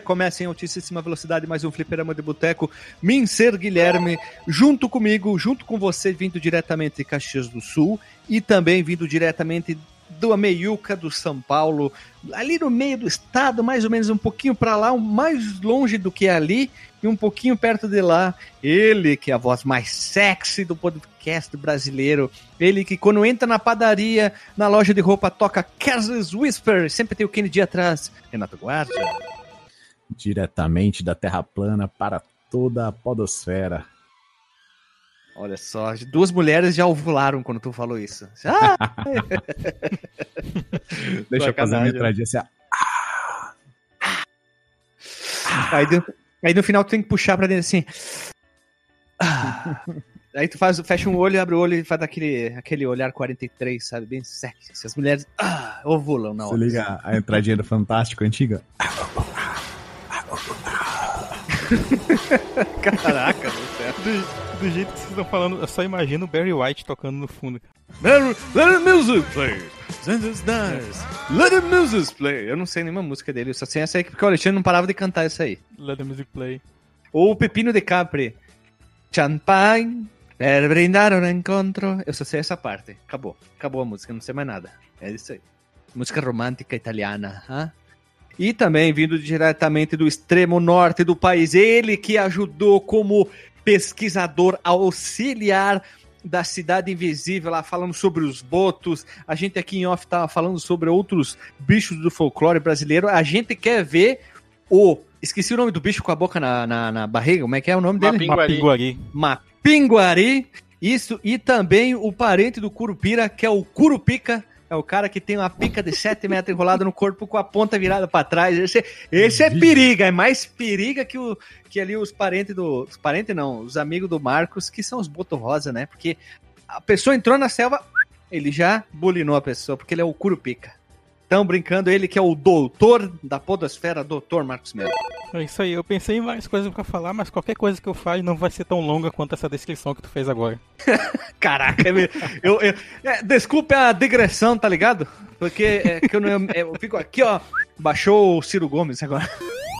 começa em altíssima velocidade mais um fliperama de boteco. Mincer Guilherme, junto comigo, junto com você, vindo diretamente de Caxias do Sul e também vindo diretamente do Meiuca do São Paulo, ali no meio do estado, mais ou menos um pouquinho para lá, mais longe do que ali e um pouquinho perto de lá. Ele que é a voz mais sexy do podcast brasileiro, ele que quando entra na padaria, na loja de roupa toca Casual's Whisper, sempre tem o Kennedy atrás. Renato Guarda. Diretamente da Terra plana para toda a podosfera. Olha só, duas mulheres já ovularam quando tu falou isso. Ah! Deixa eu fazer a entradinha assim. Aí, aí no final tu tem que puxar pra dentro assim. Aí tu faz, fecha um olho, abre o olho e faz aquele, aquele olhar 43, sabe? Bem sexy. As mulheres ah, ovulam na hora. Você liga a entradinha do Fantástico antiga? Caraca, do do jeito que vocês estão falando, eu só imagino o Barry White tocando no fundo. Let, let the music play. Let the music play. Eu não sei nenhuma música dele, eu só sei essa aí porque o Alexandre não parava de cantar isso aí. Let the music play. Ou o Pepino de Capri. Champagne per brindar un encontro. Eu só sei essa parte. Acabou. Acabou a música, não sei mais nada. É isso aí. Música romântica italiana. Hein? E também vindo diretamente do extremo norte do país, ele que ajudou como pesquisador auxiliar da Cidade Invisível, lá falando sobre os botos. A gente aqui em off tava falando sobre outros bichos do folclore brasileiro. A gente quer ver o. Esqueci o nome do bicho com a boca na, na, na barriga. Como é que é o nome dele? Mapinguari. Mapinguari. Isso, e também o parente do Curupira, que é o Curupica é o cara que tem uma pica de 7 metros enrolada no corpo com a ponta virada para trás. Esse, esse é periga, é mais periga que, o, que ali os parentes do. Os parentes não, os amigos do Marcos, que são os Boto Rosa, né? Porque a pessoa entrou na selva, ele já bulinou a pessoa, porque ele é o Curupica. Estão brincando, ele que é o doutor da podosfera, doutor Marcos Melo. É isso aí, eu pensei em várias coisas pra falar, mas qualquer coisa que eu fale não vai ser tão longa quanto essa descrição que tu fez agora. Caraca, eu, eu, é, desculpe a digressão, tá ligado? Porque é, que eu, não, é, eu fico aqui, ó, baixou o Ciro Gomes agora.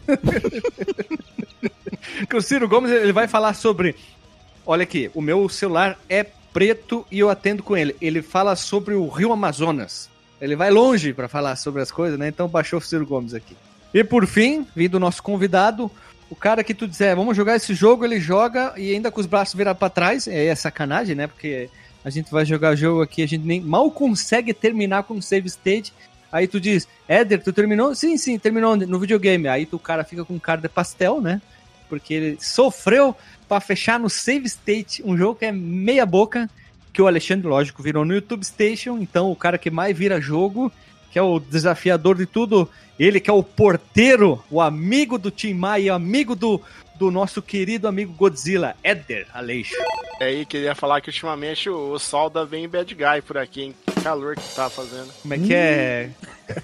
que o Ciro Gomes ele vai falar sobre. Olha aqui, o meu celular é preto e eu atendo com ele. Ele fala sobre o Rio Amazonas. Ele vai longe para falar sobre as coisas, né? Então baixou o Ciro Gomes aqui. E por fim, vindo o nosso convidado, o cara que tu dizer, vamos jogar esse jogo, ele joga e ainda com os braços virados para trás. É, é sacanagem, né? Porque a gente vai jogar jogo aqui, a gente nem mal consegue terminar com o save state. Aí tu diz, Éder, tu terminou? Sim, sim, terminou no videogame. Aí tu, cara fica com cara de pastel, né? Porque ele sofreu para fechar no save state um jogo que é meia boca que o Alexandre, lógico, virou no YouTube Station, então o cara que mais vira jogo, que é o desafiador de tudo, ele que é o porteiro, o amigo do Tim Maia, amigo do, do nosso querido amigo Godzilla, Eder Aleixo. É aí, queria falar que ultimamente o, o sol da bem bad guy por aqui, hein? Que calor que tá fazendo. Como é que é?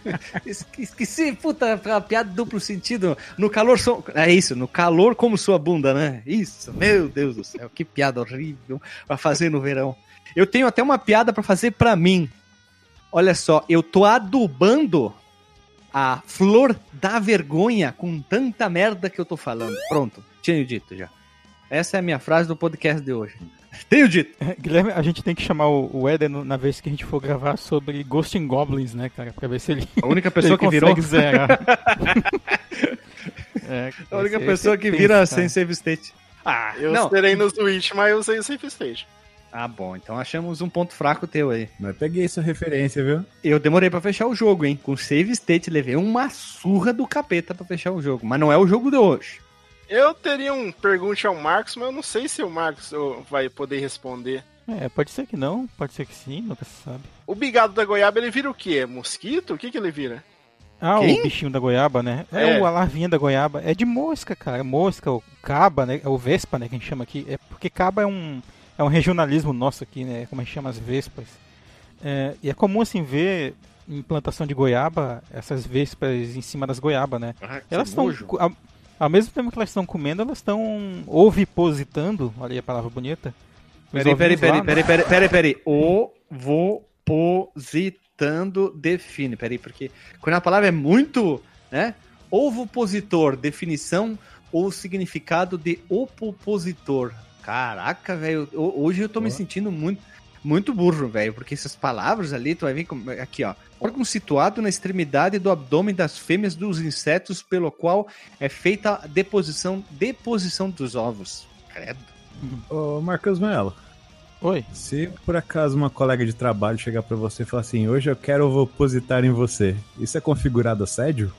Esqueci, puta, a piada duplo sentido. No calor, so... é isso, no calor como sua bunda, né? Isso, meu Deus do céu, que piada horrível pra fazer no verão. Eu tenho até uma piada para fazer para mim. Olha só, eu tô adubando a flor da vergonha com tanta merda que eu tô falando. Pronto, tinha dito já. Essa é a minha frase do podcast de hoje. Tenho dito. Guilherme, a gente tem que chamar o Eder na vez que a gente for gravar sobre Ghost in Goblins, né, cara? Pra ver se ele. A única pessoa que virou. Zerar. é, a única pessoa que vira sem save state. Ah, eu não. serei no Switch, mas eu usei o save state. Ah, bom. Então achamos um ponto fraco teu aí. Mas peguei essa referência, viu? Eu demorei para fechar o jogo, hein? Com save state, levei uma surra do capeta para fechar o jogo. Mas não é o jogo de hoje. Eu teria um pergunte ao Marcos, mas eu não sei se o Marcos vai poder responder. É, pode ser que não, pode ser que sim, nunca se sabe. O bigado da goiaba, ele vira o quê? Mosquito? O que que ele vira? Ah, Quem? o bichinho da goiaba, né? É, é, o a larvinha da goiaba. É de mosca, cara. Mosca, o caba, né? É o vespa, né? Que a gente chama aqui. É porque caba é um é um regionalismo nosso aqui, né? Como a gente chama as vespas. É, e é comum assim ver em plantação de goiaba essas vespas em cima das goiabas, né? Ah, elas estão ao, ao, mesmo tempo que elas estão comendo, elas estão ovipositando, olha aí a palavra bonita. Peraí, peraí, peraí, né? peraí, peraí, peraí, peraí. Ovopositando define, peraí, porque quando a palavra é muito, né? Ovopositor, definição ou significado de opositor. Caraca, velho, hoje eu tô me sentindo muito, muito burro, velho, porque essas palavras ali, tu vai ver como, aqui, ó. Órgão situado na extremidade do abdômen das fêmeas dos insetos, pelo qual é feita a deposição, deposição dos ovos. Credo. Ô, Marcos Melo. Oi. Se por acaso uma colega de trabalho chegar para você e falar assim, hoje eu quero opositar em você, isso é configurado assédio?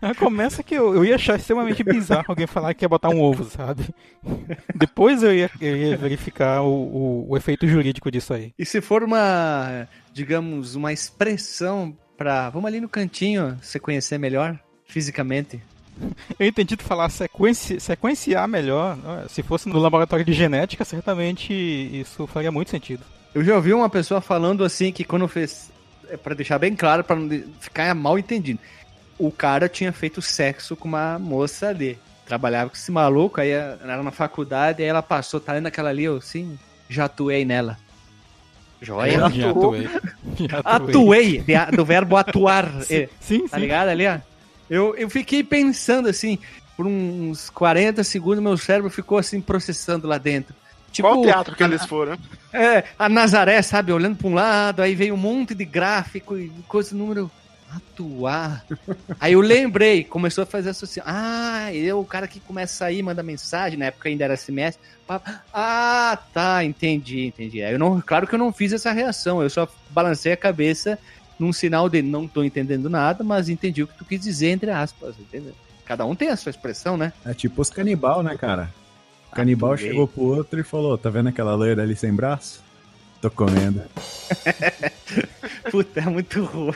Começa que eu, eu ia achar extremamente bizarro alguém falar que ia botar um ovo, sabe? Depois eu ia, eu ia verificar o, o, o, efeito jurídico disso aí. E se for uma, digamos, uma expressão pra. Vamos ali no cantinho se conhecer melhor fisicamente. Eu entendi tu falar sequenci, sequenciar melhor. Se fosse no laboratório de genética, certamente isso faria muito sentido. Eu já ouvi uma pessoa falando assim que quando fez. É para deixar bem claro, para não ficar mal entendido o cara tinha feito sexo com uma moça ali. Trabalhava com esse maluco, aí era na faculdade, aí ela passou, tá lendo aquela ali, eu sim, já atuei nela. Joia. Já, atuei. Já atuei. atuei do verbo atuar. Sim, é, sim, Tá ligado ali, ó? Eu, eu fiquei pensando assim, por uns 40 segundos, meu cérebro ficou assim, processando lá dentro. Tipo, Qual teatro que a, eles foram? É, a Nazaré, sabe, olhando pra um lado, aí veio um monte de gráfico e coisa, número atuar. Aí eu lembrei, começou a fazer associação. Ah, eu, o cara que começa a sair, manda mensagem, na época ainda era semestre. Ah, tá, entendi, entendi. Eu não, claro que eu não fiz essa reação, eu só balancei a cabeça num sinal de não tô entendendo nada, mas entendi o que tu quis dizer, entre aspas, entendeu? Cada um tem a sua expressão, né? É tipo os canibal, né, cara? O canibal Atuei. chegou pro outro e falou: tá vendo aquela loira ali sem braço? Tô comendo. Puta, é muito ruim.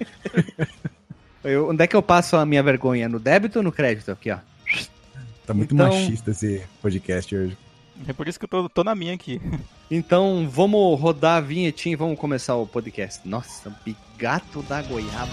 Eu, onde é que eu passo a minha vergonha? No débito ou no crédito? Aqui, ó. Tá muito então... machista esse podcast hoje. É por isso que eu tô, tô na minha aqui. Então, vamos rodar a vinhetinha e vamos começar o podcast. Nossa, bigato da goiaba.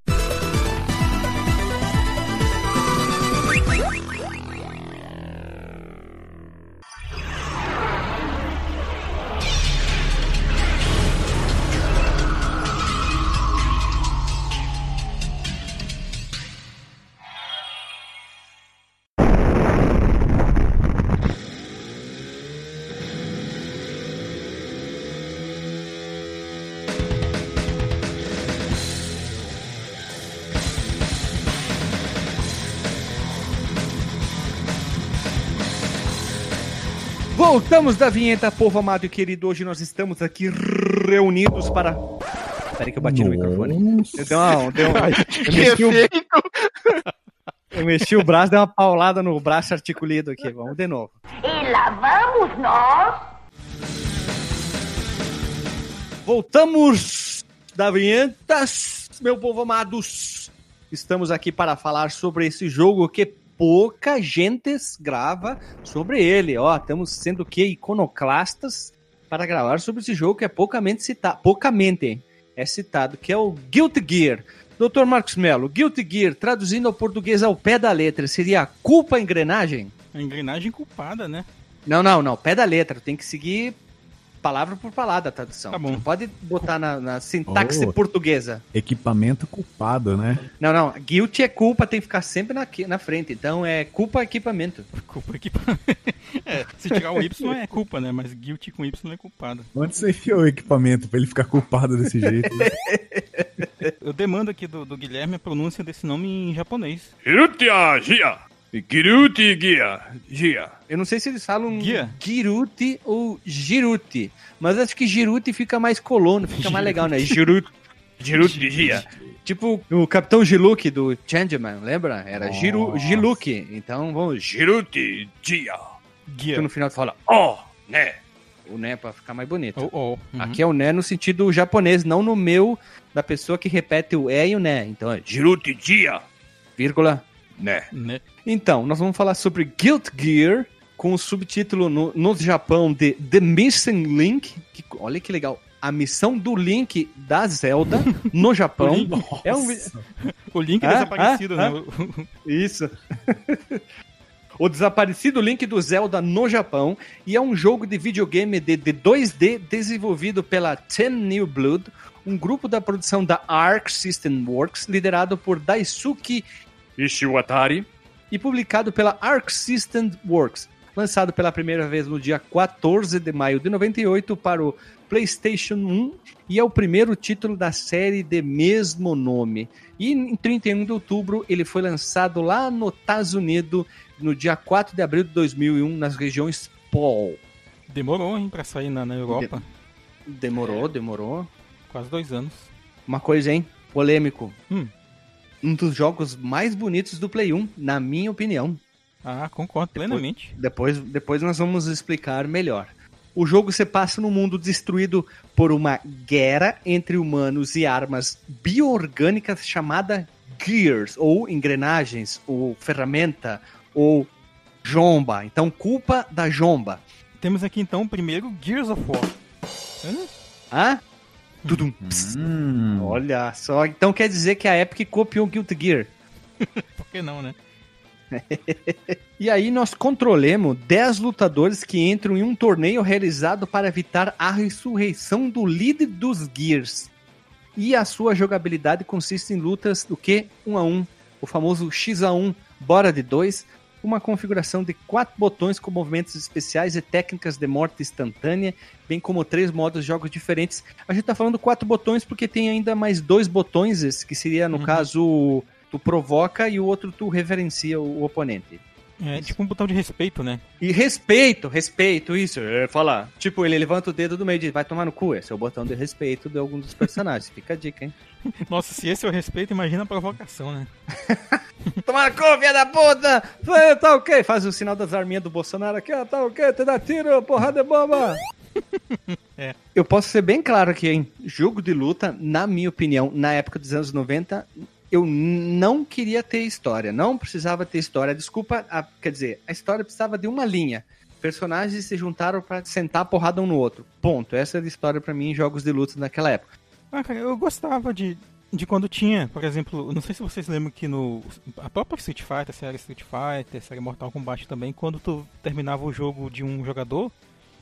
Voltamos da vinheta, povo amado e querido. Hoje nós estamos aqui reunidos para. Peraí que eu bati Nossa. no microfone. Deu uma, deu uma... Eu, mexi o... eu mexi o braço, dei uma paulada no braço articulado aqui. Vamos de novo. E lá vamos nós. Voltamos da vinheta, meu povo amados. Estamos aqui para falar sobre esse jogo que pouca gente grava sobre ele. Ó, estamos sendo que iconoclastas para gravar sobre esse jogo que é poucamente citado, poucamente é citado, que é o Guilty Gear. Dr. Marcos Melo, Guilty Gear, traduzindo ao português ao pé da letra, seria culpa engrenagem? A engrenagem culpada, né? Não, não, não, pé da letra, tem que seguir palavra por palavra a tradução. Tá bom. Não pode botar na, na sintaxe oh, portuguesa. Equipamento culpado, né? Não, não. Guilty é culpa, tem que ficar sempre na, na frente. Então é culpa equipamento. Culpa equipamento. é, se tirar o Y é culpa, né? Mas guilty com Y é culpado. Onde você enfiou o equipamento pra ele ficar culpado desse jeito? Eu demando aqui do, do, Guilherme a pronúncia desse nome em japonês. Hirutia Gia. Giruti Gia. Gia. Eu não sei se eles falam Gia. Giruti ou Giruti. Mas acho que Giruti fica mais colono, fica mais legal, né? Giruti. Giruti Gia. Tipo o Capitão Giluk do Changeman, lembra? Era Giru, Giluk. Então vamos, Giruti Gia. Que Gear. no final tu fala, ó, né? O né pra ficar mais bonito. Oh, oh. Uhum. Aqui é o né no sentido japonês, não no meu da pessoa que repete o é e o né. Então é Jiruti Dia, vírgula, né. Né? Então, nós vamos falar sobre Guild Gear, com o subtítulo no, no Japão de The Missing Link. Que, olha que legal. A missão do Link da Zelda no Japão. Link. É um, O Link Ah, desaparecido, ah, né? Isso. o desaparecido Link do Zelda no Japão. E é um jogo de videogame de, de 2D desenvolvido pela Ten New Blood, um grupo da produção da Arc System Works, liderado por Daisuke Ishiwatari e publicado pela Arc System Works. Lançado pela primeira vez no dia 14 de maio de 98 para o PlayStation 1 e é o primeiro título da série de mesmo nome. E em 31 de outubro ele foi lançado lá no Estados Unidos no dia 4 de abril de 2001 nas regiões POL. Demorou, hein, pra sair na, na Europa. Demorou, demorou. Quase dois anos. Uma coisa, hein? Polêmico. Hum. Um dos jogos mais bonitos do Play 1, na minha opinião. Ah, concordo plenamente. Depois, depois nós vamos explicar melhor. O jogo se passa num mundo destruído por uma guerra entre humanos e armas bioorgânicas chamada Gears, ou engrenagens, ou ferramenta, ou jomba. Então, culpa da jomba. Temos aqui então o primeiro Gears of War. Hã? Hã? Tudum. Hum, Olha só, então quer dizer que a Epic copiou Guilty Gear. Por que não, né? E aí nós controlemos 10 lutadores que entram em um torneio realizado para evitar a ressurreição do líder dos Gears. E a sua jogabilidade consiste em lutas do que? Um a um, o famoso X1, bora de dois, uma configuração de quatro botões com movimentos especiais e técnicas de morte instantânea, bem como três modos de jogos diferentes. A gente tá falando quatro botões porque tem ainda mais dois botões, esse que seria, no Uhum. caso, tu provoca e o outro tu reverencia o oponente. É tipo um botão de respeito, né? E respeito, respeito, isso. É falar. Tipo, ele levanta o dedo do meio e diz, vai tomar no cu. Esse é o botão de respeito de algum dos personagens. Fica a dica, hein? Nossa, se esse é o respeito, imagina a provocação, né? Tomar no cu, filha da puta! Tá ok. Faz o sinal das arminhas do Bolsonaro aqui, ó. Tá ok, te dá tiro, porrada de bomba. É. Eu posso ser bem claro aqui, hein? Jogo de luta, na minha opinião, na época dos anos 90, eu não queria ter história. Não precisava ter história. Desculpa, a- quer dizer, a história precisava de uma linha. Personagens se juntaram pra sentar a porrada um no outro. Ponto. Essa era a história pra mim em jogos de luta naquela época. Ah, cara, eu gostava de, de quando tinha, por exemplo, não sei se vocês lembram que no. A própria Street Fighter, a série Street Fighter, a série Mortal Kombat também, quando tu terminava o jogo de um jogador,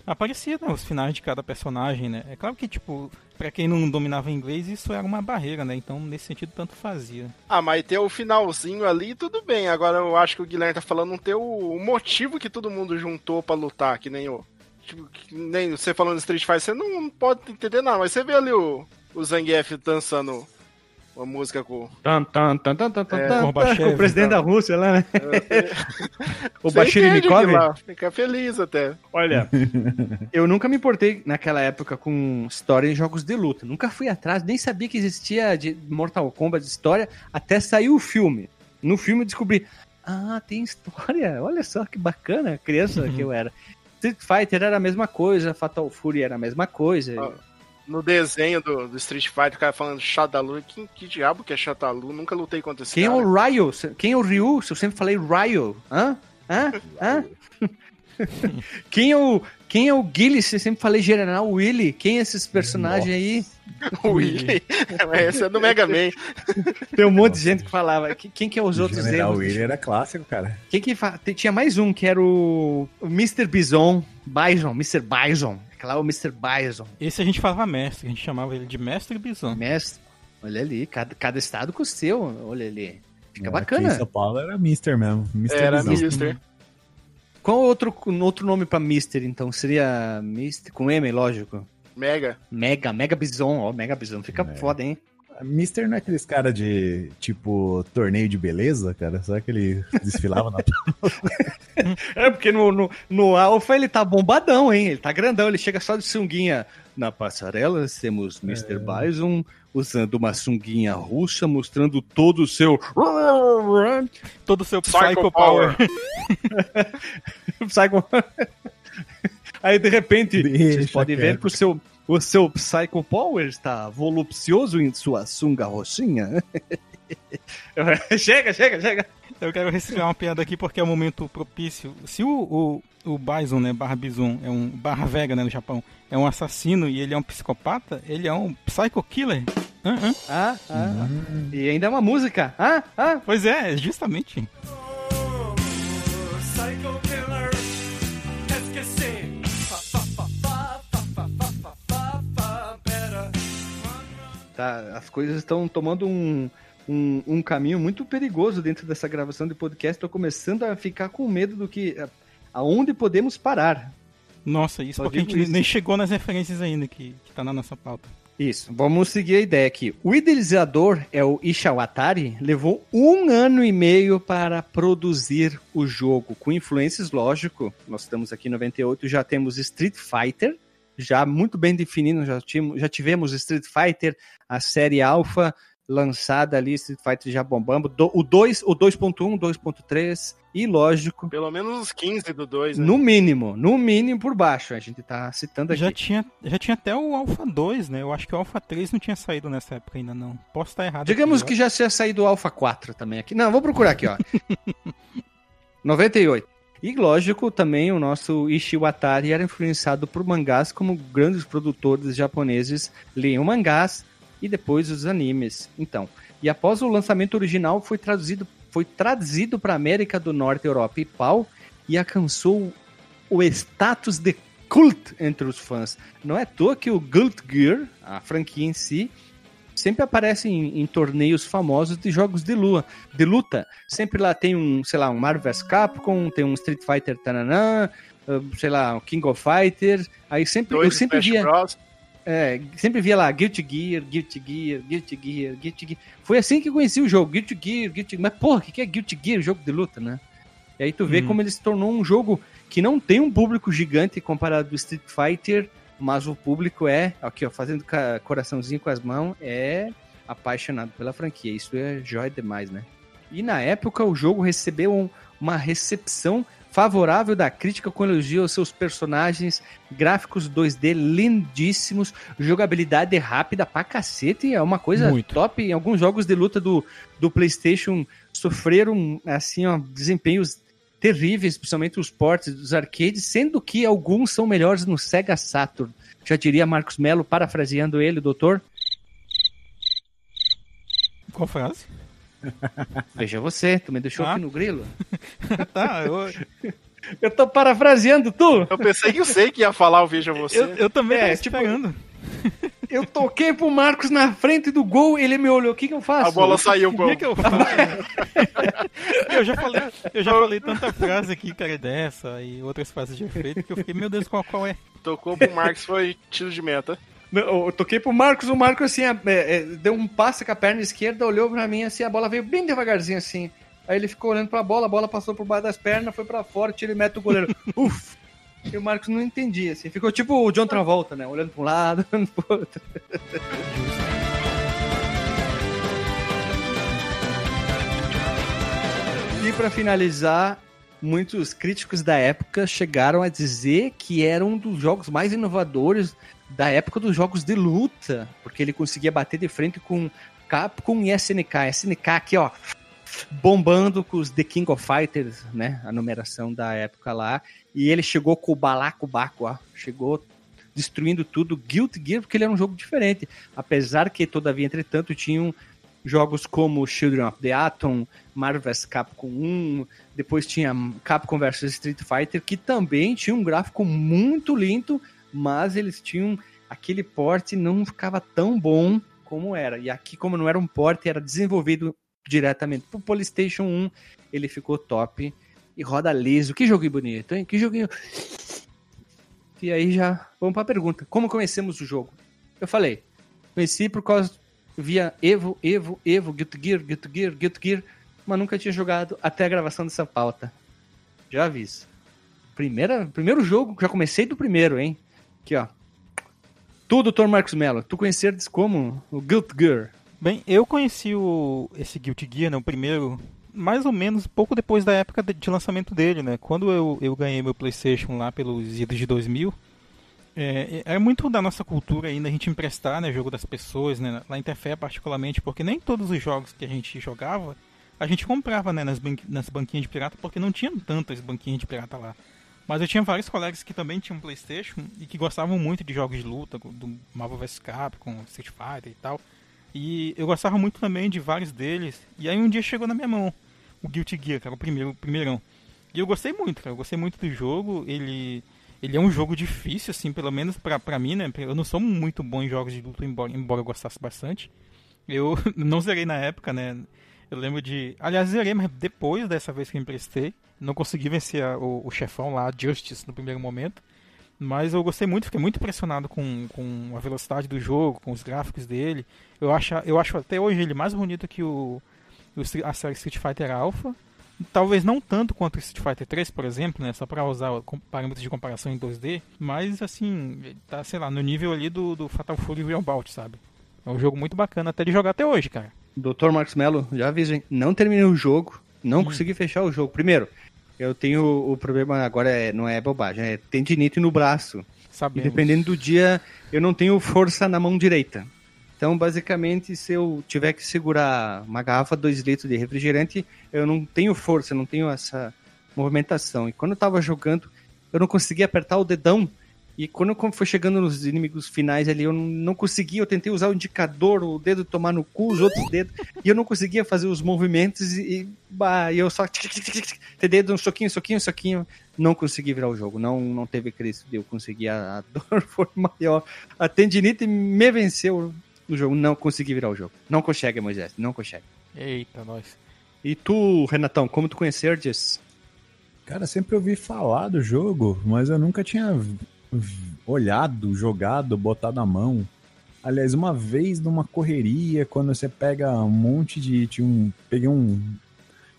aparecia né, os finais de cada personagem, né? É claro que, tipo, pra quem não dominava inglês, isso era uma barreira, né? Então, nesse sentido, tanto fazia. Ah, mas ter o finalzinho ali, tudo bem. Agora eu acho que o Guilherme tá falando não ter o, motivo que todo mundo juntou pra lutar, que nem o. Tipo, nem você falando Street Fighter, você não pode entender nada, mas você vê ali o, o Zangief dançando uma música com. Tan, tan, tan, tan, tan, tan, É, tan, Gorbachev, o presidente da Rússia lá, né? o Você Bashir entende Nikov. aquilo lá, Fica feliz até. Olha, eu nunca me importei naquela época com história em jogos de luta. Nunca fui atrás, nem sabia que existia de Mortal Kombat de história, até saiu o filme. No filme eu descobri, ah, tem história, olha só que bacana, criança que eu era. Street Fighter era a mesma coisa, Fatal Fury era a mesma coisa. Ah, No desenho do, do Street Fighter, o cara falando Shadalu. Que, que diabo que é Shadalu? Nunca lutei contra esse Quem é cara. o Ryo? Quem é o Ryu? Se eu sempre falei Ryo. Hã? Hã? Hã? Quem é o, quem é o Guile? Se eu sempre falei General Willy. Quem é esses personagens aí? O Willy. Esse é do Mega Man. Tem um monte de gente que falava. Que- Quem que é os o outros General erros? Willy era clássico, cara. Quem que fa... Tinha mais um, que era o, o Mr. Bison. Bison, Mr. Bison. Aquela é o Mr. Bison. Esse a gente falava mestre, a gente chamava ele de Mestre Bison. Mestre. Olha ali, cada, cada estado com o seu. Olha ali. Fica Aqui bacana. em São Paulo era Mister mesmo. Mister Era Bizão. Mister. Qual outro, outro nome pra Mister, então? Seria Mister com M, lógico. Mega. Mega, Mega Bison, ó, Mega Bison. Fica É. foda, hein? Mister não é aqueles cara de, tipo, torneio de beleza, cara? Só que ele desfilava na... É, porque no, no, no Alpha ele tá bombadão, hein? Ele tá grandão, ele chega só de sunguinha. Na passarela temos Mr. Bison usando uma sunguinha russa, mostrando todo o seu. Todo o seu Psycho Psycho Power. Psycho... Aí, de repente, Deixa vocês podem ver que o seu, o seu Psycho Power está voluptuoso em sua sunga roxinha. chega, chega, chega. Eu quero reciclar uma piada aqui porque é um momento propício. Se o, o, o Bison, né, Barra Bison, é um Barra Vega, né, no Japão, é um assassino e ele é um psicopata, ele é um psycho killer. Uh -huh. ah, ah, ah. E ainda é uma música. Ah, ah. Pois é, é justamente. Tá, as coisas estão tomando um, um, um caminho muito perigoso dentro dessa gravação de podcast. Estou começando a ficar com medo do que. a- aonde podemos parar. Nossa, isso Só porque a gente isso. nem chegou nas referências ainda que, que tá na nossa pauta. Isso, vamos seguir a ideia aqui. O idealizador é o Ishawatari, levou um ano e meio para produzir o jogo, com influências, lógico. Nós estamos aqui em 98, já temos Street Fighter, já muito bem definido, já, tínhamos- já tivemos Street Fighter, a série Alpha lançada ali, Street Fighter já bombando, do- o 2, o 2.1, 2.3 e lógico, Pelo menos uns 15 do 2, né? no mínimo, no mínimo por baixo, a gente tá citando aqui. Já tinha, já tinha até o Alpha 2, né? Eu acho que o Alpha 3 não tinha saído nessa época ainda, não. Posso estar errado. Digamos aqui, que já tinha saído o Alpha 4 também aqui. Não, vou procurar aqui, ó. 98. E lógico, também o nosso Ishiwatari era influenciado por mangás como grandes produtores japoneses liam mangás e depois os animes. Então, e após o lançamento original foi traduzido foi traduzido para América do Norte, Europa e pau e alcançou o status de cult entre os fãs. Não é à toa que o Guild Gear, a franquia em si, sempre aparece em, em torneios famosos de jogos de lua, de luta. Sempre lá tem um, sei lá, um Marvel vs Capcom, tem um Street Fighter Tananã, uh, sei lá, um King of Fighters. Aí sempre eu Dois sempre Smash via, Bros. É, sempre via lá Guilty Gear, Guilty Gear, Guilty Gear, Guilty Gear. Foi assim que eu conheci o jogo, Guilty Gear, Guilty Gear. Mas porra, o que é Guilty Gear, jogo de luta, né? E aí tu vê Uhum. como ele se tornou um jogo que não tem um público gigante comparado do Street Fighter, mas o público é, aqui ó, fazendo coraçãozinho com as mãos, é apaixonado pela franquia. Isso é jóia demais, né? E na época o jogo recebeu um- uma recepção favorável da crítica com elogio aos seus personagens, gráficos 2D lindíssimos, jogabilidade rápida pra cacete, é uma coisa Muito. top. Em alguns jogos de luta do, do PlayStation sofreram assim, ó, desempenhos terríveis, principalmente os ports dos arcades, sendo que alguns são melhores no Sega Saturn. Já diria Marcos Melo, parafraseando ele, doutor. Qual frase? Veja você, tu me deixou Ah. aqui no grilo. tá, eu, Eu tô parafraseando tu. Eu pensei que eu sei que ia falar o Veja Você. eu, eu também É, tipo, esperando. Eu toquei pro Marcos na frente do gol, ele me olhou. O que que eu faço? A bola saiu, O pô. que, que eu faço? eu já falei, eu já falei tanta frase aqui, cara, dessa e outras frases de efeito que eu fiquei, meu Deus, qual, qual é? Tocou pro Marcos, foi tiro de meta. Eu toquei pro Marcos, o Marcos assim, é, é, deu um passe com a perna esquerda, olhou pra mim assim, a bola veio bem devagarzinho assim. Aí ele ficou olhando pra bola, a bola passou por baixo das pernas, foi pra fora, tira e mete o goleiro. Uf! E o Marcos não entendia, assim. Ficou tipo o John Travolta, né? Olhando pra um lado, olhando pro outro. E pra finalizar, muitos críticos da época chegaram a dizer que era um dos jogos mais inovadores da época dos jogos de luta, porque ele conseguia bater de frente com Capcom e SNK. SNK aqui, ó, bombando com os The King of Fighters, né? A numeração da época lá. E ele chegou com o balacobaco, ó. Chegou destruindo tudo. Guilty Gear, porque ele era um jogo diferente. Apesar que, todavia, entretanto, tinham jogos como Children of the Atom, Marvel vs Capcom 1, depois tinha Capcom vs Street Fighter, que também tinha um gráfico muito lindo, mas eles tinham aquele porte não ficava tão bom como era. E aqui, como não era um porte, era desenvolvido diretamente pro PlayStation 1, ele ficou top e roda liso. Que joguinho bonito, hein? Que joguinho. E aí já vamos pra pergunta. Como conhecemos o jogo? Eu falei, conheci por causa via Evo, Evo, Evo, Guilty Gear, Guilty Gear, Guilty Gear, mas nunca tinha jogado até a gravação dessa pauta. Já aviso. Primeira, primeiro jogo, já comecei do primeiro, hein? Aqui, ó. Tu, Dr. Marcos Mello, tu conheceres como o Guilty Gear? Bem, eu conheci o, esse Guilty Gear, né, o primeiro, mais ou menos pouco depois da época de, de lançamento dele, né? Quando eu, eu ganhei meu PlayStation lá pelos idos de 2000, é, é muito da nossa cultura ainda a gente emprestar, né, jogo das pessoas, né, lá em Tefé particularmente, porque nem todos os jogos que a gente jogava a gente comprava, né, nas, banqui- nas banquinhas de pirata, porque não tinham tantas banquinhas de pirata lá. Mas eu tinha vários colegas que também tinham PlayStation e que gostavam muito de jogos de luta, do Marvel vs Capcom, Street Fighter e tal. E eu gostava muito também de vários deles. E aí um dia chegou na minha mão o Guilty Gear, cara, o primeiro, o primeirão. E eu gostei muito, cara. Eu gostei muito do jogo. Ele, ele é um jogo difícil, assim, pelo menos pra, pra mim, né? Eu não sou muito bom em jogos de luta, embora, embora eu gostasse bastante. Eu não zerei na época, né? Eu lembro de. Aliás, zerei, mas depois dessa vez que eu emprestei. Não consegui vencer a- o, o chefão lá, Justice, no primeiro momento. Mas eu gostei muito, fiquei muito impressionado com, com a velocidade do jogo, com os gráficos dele. Eu acho, eu acho até hoje ele mais bonito que o, o a série Street Fighter Alpha. Talvez não tanto quanto o Street Fighter 3, por exemplo, né? Só pra usar parâmetros de comparação em 2D. Mas, assim, tá, sei lá, no nível ali do, do Fatal Fury Real Bout, sabe? É um jogo muito bacana até de jogar até hoje, cara. Doutor Marcos Mello, já aviso, hein? Não terminei o jogo, não consegui fechar o jogo. Primeiro, eu tenho o problema agora, é, não é bobagem, é tendinite no braço. E Sabemos. dependendo do dia, eu não tenho força na mão direita. Então, basicamente, se eu tiver que segurar uma garrafa 2 litros de refrigerante, eu não tenho força, não tenho essa movimentação. E quando eu tava jogando, eu não conseguia apertar o dedão. E quando eu foi chegando nos inimigos finais ali, eu não, conseguia. Eu tentei usar o indicador, o dedo tomar no cu, os outros dedos, e eu não conseguia fazer os movimentos. E, bah, e eu só. tic, tic, tic, tic, tic, ter dedo, um soquinho, soquinho, soquinho. Não consegui virar o jogo. Não, não teve Cristo. Eu consegui. A, a dor foi maior. A tendinite me venceu no jogo. Não consegui virar o jogo. Não consegue, Moisés. Não consegue. Eita, nós. E tu, Renatão, como tu conhecerdes? Cara, sempre ouvi falar do jogo, mas eu nunca tinha olhado, jogado, botado a mão. Aliás, uma vez numa correria, quando você pega um monte de. Tinha um, peguei um.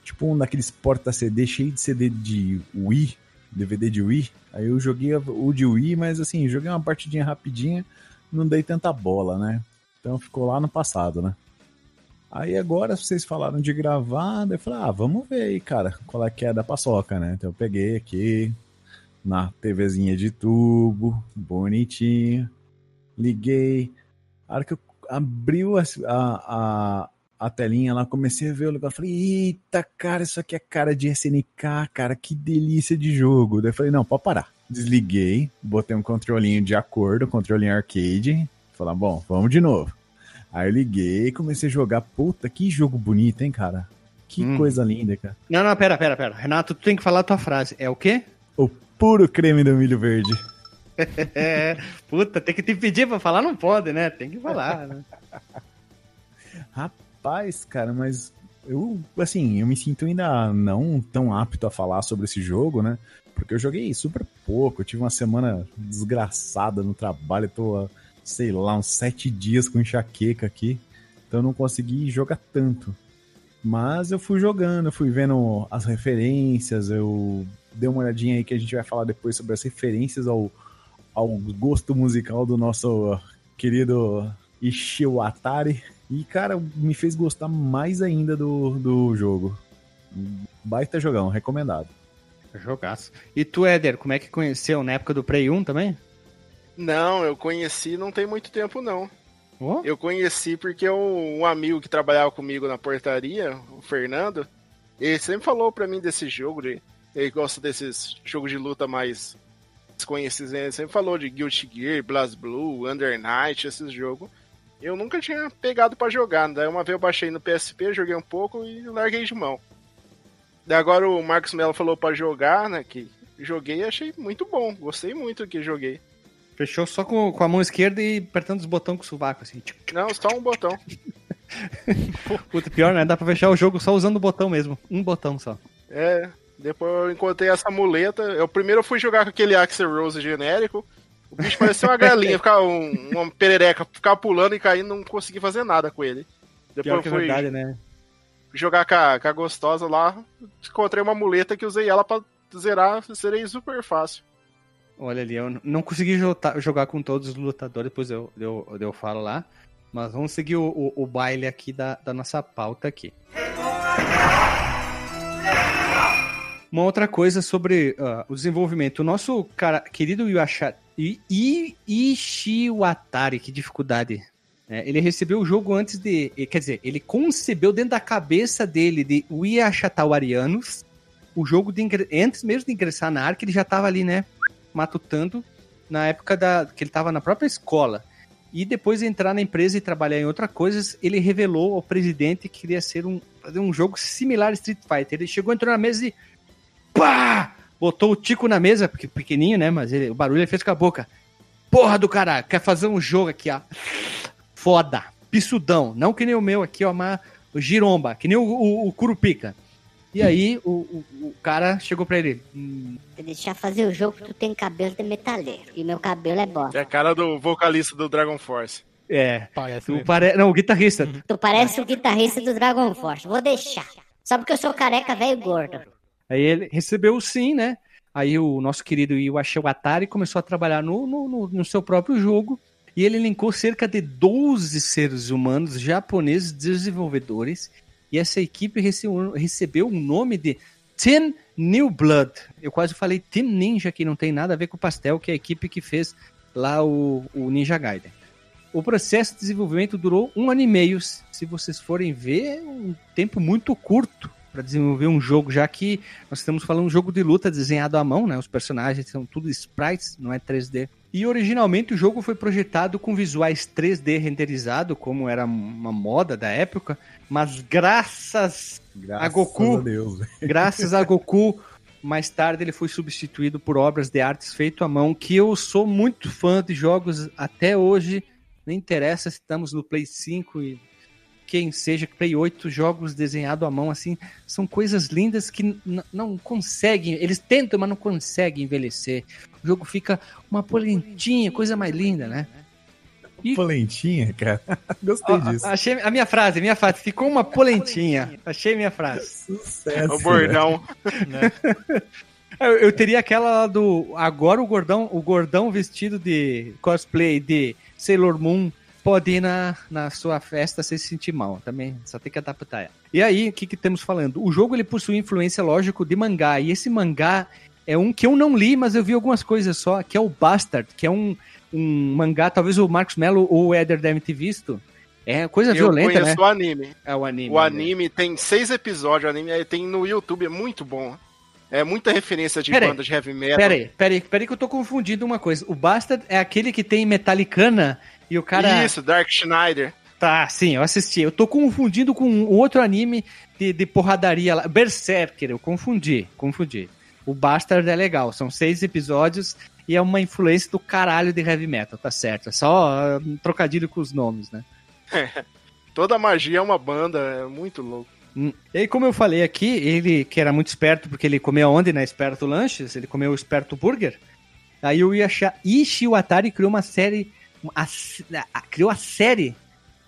Tipo um daqueles porta-CD cheio de CD de Wii, DVD de Wii. Aí eu joguei o de Wii, mas assim, joguei uma partidinha rapidinha, não dei tanta bola, né? Então ficou lá no passado, né? Aí agora vocês falaram de gravar, eu falei, ah, vamos ver aí, cara, qual é que é da paçoca, né? Então eu peguei aqui na TVzinha de tubo, bonitinho, liguei. A hora que eu abriu a, a, a, telinha lá, comecei a ver o lugar, falei, eita, cara, isso aqui é cara de SNK, cara, que delícia de jogo. Daí eu falei, não, pode parar. Desliguei, botei um controlinho de acordo, controlinho arcade, falei, bom, vamos de novo. Aí eu liguei e comecei a jogar. Puta, que jogo bonito, hein, cara? Que Hum. coisa linda, cara. Não, não, pera, pera, pera. Renato, tu tem que falar a tua frase. É o quê? O puro creme do milho verde. É, puta, tem que te pedir pra falar, não pode, né? Tem que falar, né? Rapaz, cara, mas eu, assim, eu me sinto ainda não tão apto a falar sobre esse jogo, né? Porque eu joguei super pouco. Eu tive uma semana desgraçada no trabalho. Tô, sei lá, uns sete dias com enxaqueca aqui. Então eu não consegui jogar tanto. Mas eu fui jogando, eu fui vendo as referências, eu dei uma olhadinha aí que a gente vai falar depois sobre as referências ao, ao gosto musical do nosso querido Ishiwatari. E, cara, me fez gostar mais ainda do, do jogo. Baita jogão, recomendado. Jogaço. E tu, Éder, como é que conheceu? Na época do Play 1 também? Não, eu conheci não tem muito tempo, não. Oh? Eu conheci porque um, um amigo que trabalhava comigo na portaria, o Fernando, ele sempre falou pra mim desse jogo, de, ele gosta desses jogos de luta mais desconhecidos, né? ele sempre falou de Guilty Gear, BlazBlue, Under Night, esses jogos. Eu nunca tinha pegado pra jogar, daí uma vez eu baixei no PSP, joguei um pouco e larguei de mão. Daí agora o Marcos Mello falou pra jogar, né, que joguei e achei muito bom, gostei muito do que joguei. Fechou só com, com a mão esquerda e apertando os botões com o sovaco, assim. Não, só um botão. Puta, pior, né? Dá pra fechar o jogo só usando o botão mesmo. Um botão só. É, depois eu encontrei essa muleta. Eu primeiro eu fui jogar com aquele Axel Rose genérico. O bicho parecia uma galinha, ficava um, uma perereca, ficava pulando e caindo, não consegui fazer nada com ele. Pior Depois que eu é fui verdade, né? jogar com a, com a gostosa lá, encontrei uma muleta que usei ela pra zerar, zerei super fácil. Olha ali, eu não consegui jota- jogar com todos os lutadores, depois eu, eu, eu falo lá. Mas vamos seguir o, o, o baile aqui da, da nossa pauta aqui. Uma outra coisa sobre ah, o desenvolvimento. O nosso cara, querido Yuasha, I, Ishiwatari, que dificuldade. né? ele recebeu o jogo antes de. eh, Quer dizer, ele concebeu dentro da cabeça dele de Uyashatawarianos o jogo de antes mesmo de ingressar na ARC, ele já estava ali, né? Matutando na época da que ele estava na própria escola. E depois de entrar na empresa e trabalhar em outras coisas, ele revelou ao presidente que queria ser um, fazer um jogo similar a Street Fighter. Ele chegou, entrou na mesa e. Pá! Botou o Tico na mesa, porque pequenininho, né? Mas ele- o barulho ele fez com a boca. Porra do caralho, quer fazer um jogo aqui, ó. Foda. Pissudão. Não que nem o meu aqui, ó, mas o giromba, que nem o, o, o Curupica. E aí o, o, o cara chegou pra ele. "Hum, deixar fazer o jogo, tu tem cabelo de metaleiro. E meu cabelo é bosta. É a cara do vocalista do Dragon Force. É. Parece Tu mesmo. pare... Não, o guitarrista. Tu parece o guitarrista do Dragon Force. Vou deixar. Só porque eu sou careca, velho e gordo. Aí ele recebeu o sim, né? Aí o nosso querido Iwashi Watari começou a trabalhar no, no, no- seu próprio jogo. E ele elencou cerca de 12 seres humanos japoneses desenvolvedores. E essa equipe recebeu, recebeu o nome de Team New Blood. Eu quase falei Team Ninja, que não tem nada a ver com o pastel, que é a equipe que fez lá o, o Ninja Gaiden. O processo de desenvolvimento durou um ano e meio. Se vocês forem ver, é um tempo muito curto para desenvolver um jogo, já que nós estamos falando de um jogo de luta desenhado à mão, né? Os personagens são tudo sprites, não é 3D. E originalmente o jogo foi projetado com visuais 3D renderizado, como era uma moda da época, mas graças Graças A Goku. a Deus. Graças a Goku, mais tarde ele foi substituído por obras de artes feito à mão, que eu sou muito fã de jogos até hoje. Não interessa se estamos no Play 5 e quem seja, Play 8, jogos desenhados à mão, assim, são coisas lindas que não conseguem, eles tentam, mas não conseguem envelhecer. O jogo fica uma polentinha, coisa mais linda, né? E- Polentinha, cara. Gostei Ó, disso. achei a minha frase, a minha frase, ficou uma polentinha. Achei minha frase. Sucesso. O bordão. Eu, eu teria aquela lá do. Agora o gordão, o gordão vestido de cosplay de Sailor Moon pode ir na, na sua festa sem se sentir mal. Também só tem que adaptar ela. E aí, o que, que temos falando? O jogo ele possui influência, lógico, de mangá. E esse mangá é um que eu não li, mas eu vi algumas coisas só, que é o Bastard, que é um, um mangá, talvez o Marcos Mello ou o Eder devem ter visto. É coisa Eu violenta, né? conheço o anime. É o anime. O anime tem seis episódios, o anime tem no YouTube, é muito bom. É muita referência de Pera aí, banda de heavy metal. Pera aí, pera aí, pera aí que eu tô confundindo uma coisa. O Bastard é aquele que tem Metallicana e o cara... Isso, Dark Schneider. Tá, sim, eu assisti. Eu tô confundindo com outro anime de, de porradaria lá. Berserker, eu confundi, confundi. O Bastard é legal, são seis episódios e é uma influência do caralho de heavy metal, tá certo. É só ah, um trocadilho com os nomes, né? Toda magia é uma banda, é muito louco. Hum. E aí, como eu falei aqui, ele que era muito esperto, porque ele comeu onde, né? Esperto Lanches, ele comeu o Esperto Burger. Aí o Yasha Ishiwatari criou uma série, a- a- criou a série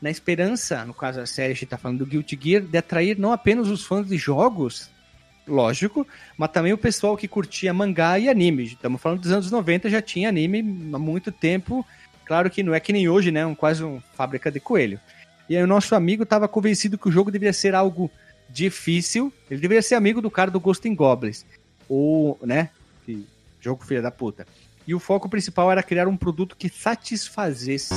na esperança, no caso a série a gente tá falando do Guilty Gear, de atrair não apenas os fãs de jogos, lógico, mas também o pessoal que curtia mangá e anime. Estamos falando dos anos 90, já tinha anime há muito tempo. Claro que não é que nem hoje, né? Um, quase uma fábrica de coelho. E aí o nosso amigo estava convencido que o jogo deveria ser algo difícil. Ele deveria ser amigo do cara do Ghost in Goblins. Ou, né? Que jogo filha da puta. E o foco principal era criar um produto que satisfazesse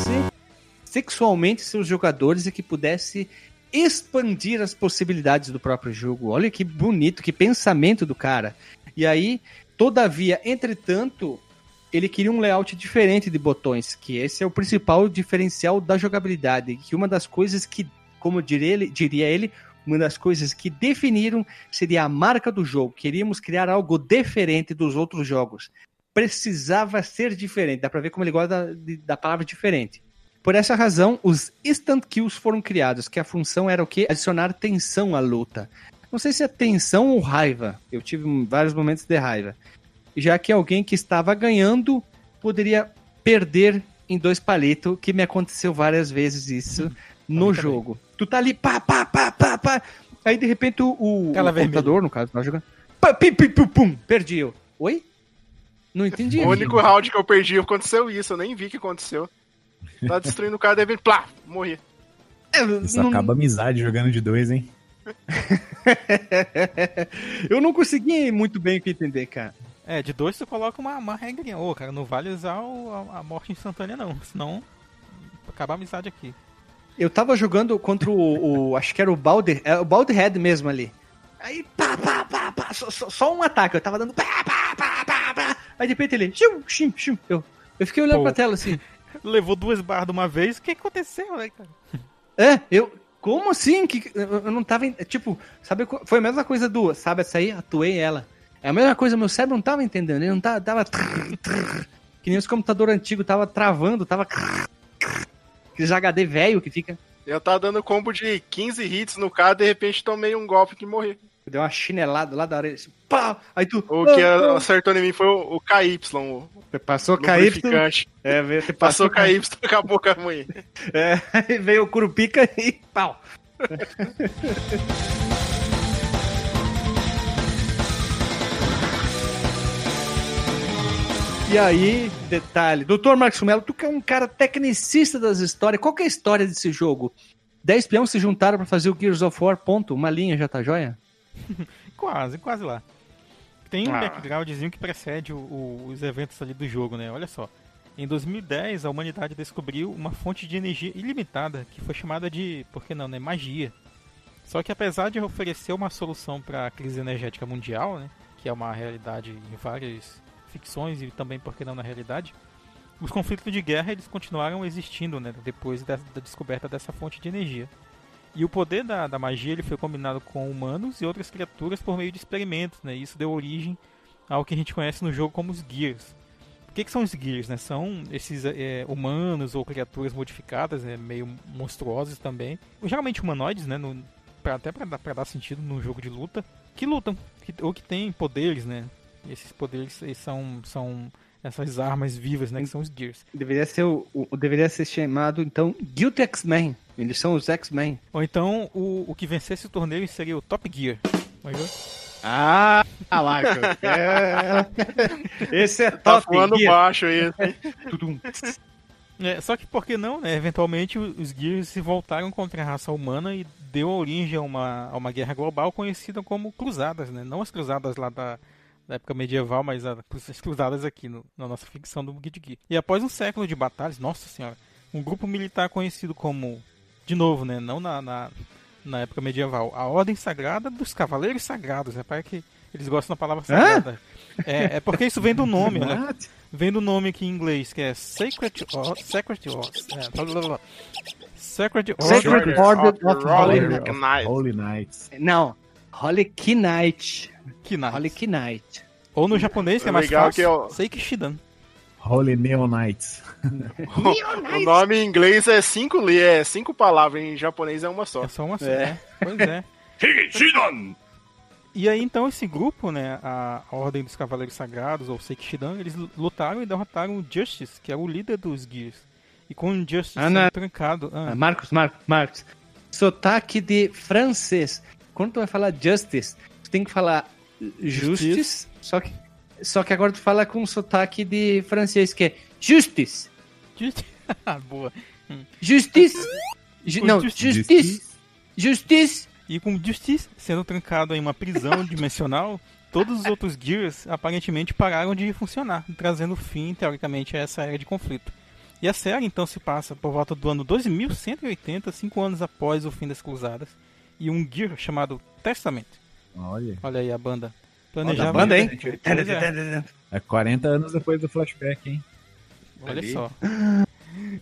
sexualmente seus jogadores e que pudesse expandir as possibilidades do próprio jogo. Olha que bonito, que pensamento do cara. E aí, todavia, entretanto, ele queria um layout diferente de botões, que esse é o principal diferencial da jogabilidade, que uma das coisas que, como diria ele, diria ele uma das coisas que definiram seria a marca do jogo. Queríamos criar algo diferente dos outros jogos. Precisava ser diferente. Dá pra ver como ele gosta da, da palavra diferente. Por essa razão, os instant kills foram criados, que a função era o quê? Adicionar tensão à luta. Não sei se é tensão ou raiva. Eu tive vários momentos de raiva. Já que alguém que estava ganhando poderia perder em dois palitos, que me aconteceu várias vezes isso no também. jogo. Tu tá ali, pá, pá, pá, pá, pá. Aí de repente o, o, computador, no caso, tava jogando. Pá, pim, pim, pum, pum, perdi eu. Oi? Não entendi. O único round que eu perdi aconteceu isso, eu nem vi que aconteceu. Tá destruindo o cara, deve plá, morri. É, Isso não- acaba a amizade jogando de dois, hein? Eu não consegui muito bem entender, cara. É, de dois tu coloca uma, uma regrinha. Ô, cara, não vale usar o- a, a morte instantânea não, senão acabar a amizade aqui. Eu tava jogando contra o, o- acho que era o Balder, é o Balder Head mesmo ali. Aí, pá, pá, pá, pá, só, só- só um ataque, eu tava dando pá, pá, pá. Aí de repente ele, shum, shum, shum. Eu, eu fiquei olhando Pô. pra tela assim, Levou duas barras de uma vez, o que aconteceu, né, cara? é, eu, como assim? Que, eu, eu não tava, tipo, sabe, foi a mesma coisa do, sabe, essa aí, atuei ela. É a mesma coisa, meu cérebro não tava entendendo, ele não tava, tava trrr, trrr, que nem os computador antigo, tava travando, tava aqueles HD velho que fica, Eu tava dando combo de 15 hits no cara, de repente tomei um golpe que morri. Deu uma chinelada lá da orelha, assim, pá, aí tu, O que ah, acertou em mim foi o, o KY, o Você passou KY, é, veio- você Passou passou KY, acabou com a mulher. É, aí veio o Curupica e pau. E aí, detalhe, Dr. Marcos Melo, tu que é um cara tecnicista das histórias, qual que é a história desse jogo? Dez peões se juntaram pra fazer o Gears of War, ponto, uma linha já tá joia? Quase, quase lá. Tem um Ah. backgroundzinho que precede o- o- os eventos ali do jogo, né? Olha só. Em 2010, a humanidade descobriu uma fonte de energia ilimitada que foi chamada de, por que não, né, magia. Só que apesar de oferecer uma solução para a crise energética mundial, né, que é uma realidade em várias ficções e também, por que não, na realidade, os conflitos de guerra eles continuaram existindo, né, depois da, da descoberta dessa fonte de energia. E o poder da, da magia ele foi combinado com humanos e outras criaturas por meio de experimentos, né? Isso deu origem ao que a gente conhece no jogo como os Gears. O que, que são os Gears, né? São esses é, humanos ou criaturas modificadas, né? meio monstruosos também. Geralmente humanoides, né? No, pra, até para dar, sentido no jogo de luta. Que lutam, que, ou que têm poderes, né? E esses poderes são, são essas armas vivas, né? Que são os Gears. Deveria ser, o, o- deveria ser chamado, então, Guilty X-Men. Eles são os X-Men. Ou então o, o que vencesse o torneio seria o Top Gear. Manjou? Ah, Marco. É... Esse é Tá top. voando Gear. baixo aí. É, só que por que não, né? Eventualmente os Gears se voltaram contra a raça humana e deu origem a uma, a uma guerra global conhecida como Cruzadas, né? Não as Cruzadas lá da, da época medieval, mas a- as Cruzadas aqui no- na nossa ficção do Guide Gear. E após um século de batalhas, nossa senhora, um grupo militar conhecido como, de novo, né? Não na, na, na época medieval, a Ordem Sagrada dos Cavaleiros Sagrados. Repara que eles gostam da palavra sagrada. É, é porque isso vem do nome, né? Vem do nome aqui em inglês, que é Sacred Or Sacred Or é. Sacred Order. Sacred Order of Holy Holy Knight. Holy Knights. Não. Holy Knight. Knights. Holy Knight. Ou no japonês, que é mais Legal fácil, que eu- Seikishidan. Holy Neon O nome em inglês é cinco, li- é cinco palavras, em japonês é uma só. É só uma só. É. né? Pois é. E aí então esse grupo, né, a Ordem dos Cavaleiros Sagrados, ou Seikishidan, eles lutaram e derrotaram o Justice, que é o líder dos Gears. E com o Justice Ah, não. sendo trancado... ah, Ah, Marcos, Marcos, Marcos. Sotaque de francês. Quando tu vai falar justice, tu tem que falar justice, só que, só que agora tu fala com sotaque de francês, que é justice. Justice... Ah, Boa. Justice. Ju- Com não, justice. justice. Justice. E com Justice sendo trancado em uma prisão dimensional, todos os outros Gears aparentemente pararam de funcionar, trazendo fim, teoricamente, a essa era de conflito. E a série então se passa por volta do ano 2180, cinco anos após o fim das Cruzadas, e um Gear chamado Testament. Olha. Olha aí a banda. Olha Planejava. a banda, hein? É. É 40 anos depois do flashback, hein? Olha Ali. só.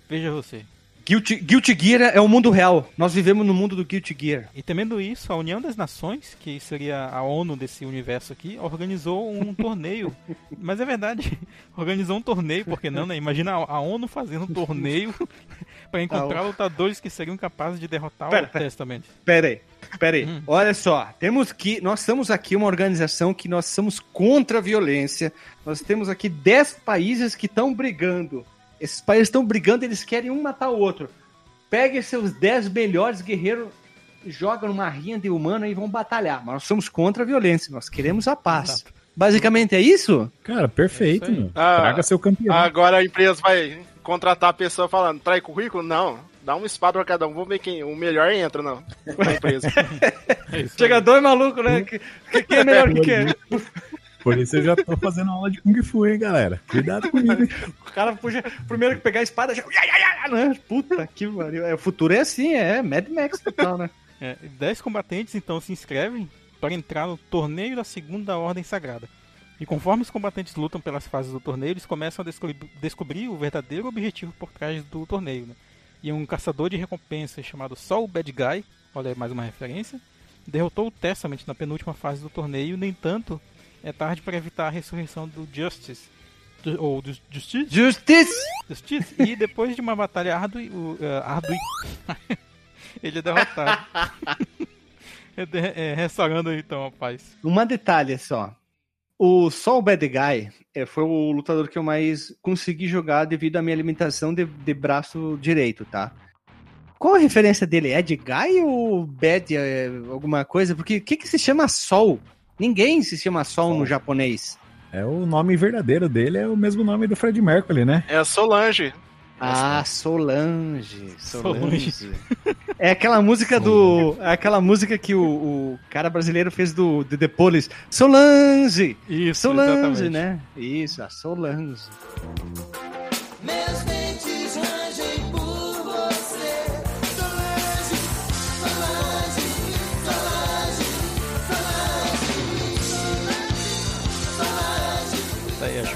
Veja você. Guilty, Guilty Gear é o mundo real. Nós vivemos no mundo do Guilty Gear. E temendo isso, a União das Nações, que seria a ONU desse universo aqui, organizou um torneio. Mas é verdade, organizou um torneio, porque não, né? Imagina a ONU fazendo um torneio para encontrar lutadores que seriam capazes de derrotar Pera, o pera. Testament. Pera aí, pera aí. Hum. Olha só, temos que. Nós estamos aqui uma organização que nós somos contra a violência. Nós temos aqui 10 países que estão brigando. Esses países estão brigando, eles querem um matar o outro. Pegue seus 10 melhores guerreiros, joga numa rinha de humano e vão batalhar. Mas nós somos contra a violência, nós queremos a paz. Exato. Basicamente é isso? Cara, perfeito, É isso meu. Ah, Traga seu campeão. Agora a empresa vai. contratar a pessoa falando, trai currículo? Não. Dá uma espada pra cada um, vamos ver quem o melhor entra não, na empresa. É Chega dois malucos, né? Que, que- quem é melhor que quem? Por isso eu já tô fazendo aula de Kung Fu, hein, galera. Cuidado comigo. hein? O cara puxa, primeiro que pegar a espada, já. né? Puta que pariu. É, o futuro é assim, é Mad Max total, né? É, 10 combatentes então se inscrevem para entrar no torneio da Segunda Ordem Sagrada. E conforme os combatentes lutam pelas fases do torneio, eles começam a descobrir, descobrir o verdadeiro objetivo por trás do torneio. Né? E um caçador de recompensas chamado Sol Bad Guy, olha aí mais uma referência, derrotou o Testament na penúltima fase do torneio. No entanto, é tarde para evitar a ressurreição do Justice. Do- ou do Justice? Justice! Justice. E depois de uma batalha árdua, árdua ele é derrotado. é, é, restaurando então a paz. Uma detalhe só. O Sol Bad Guy é, foi o lutador que eu mais consegui jogar devido à minha alimentação de, de braço direito, tá? Qual a referência dele? É de Guy ou Bad é, alguma coisa? Porque o que, que se chama Sol? Ninguém se chama Sol, Sol. no japonês. É o nome verdadeiro dele, é o mesmo nome do Fred Mercury, né? É a Solange. Ah, Solange. Solange. Solange. É aquela música do. É aquela música que o, o cara brasileiro fez do, do The Police. Solange! Isso, Solange, exatamente. né? Isso, a Solange.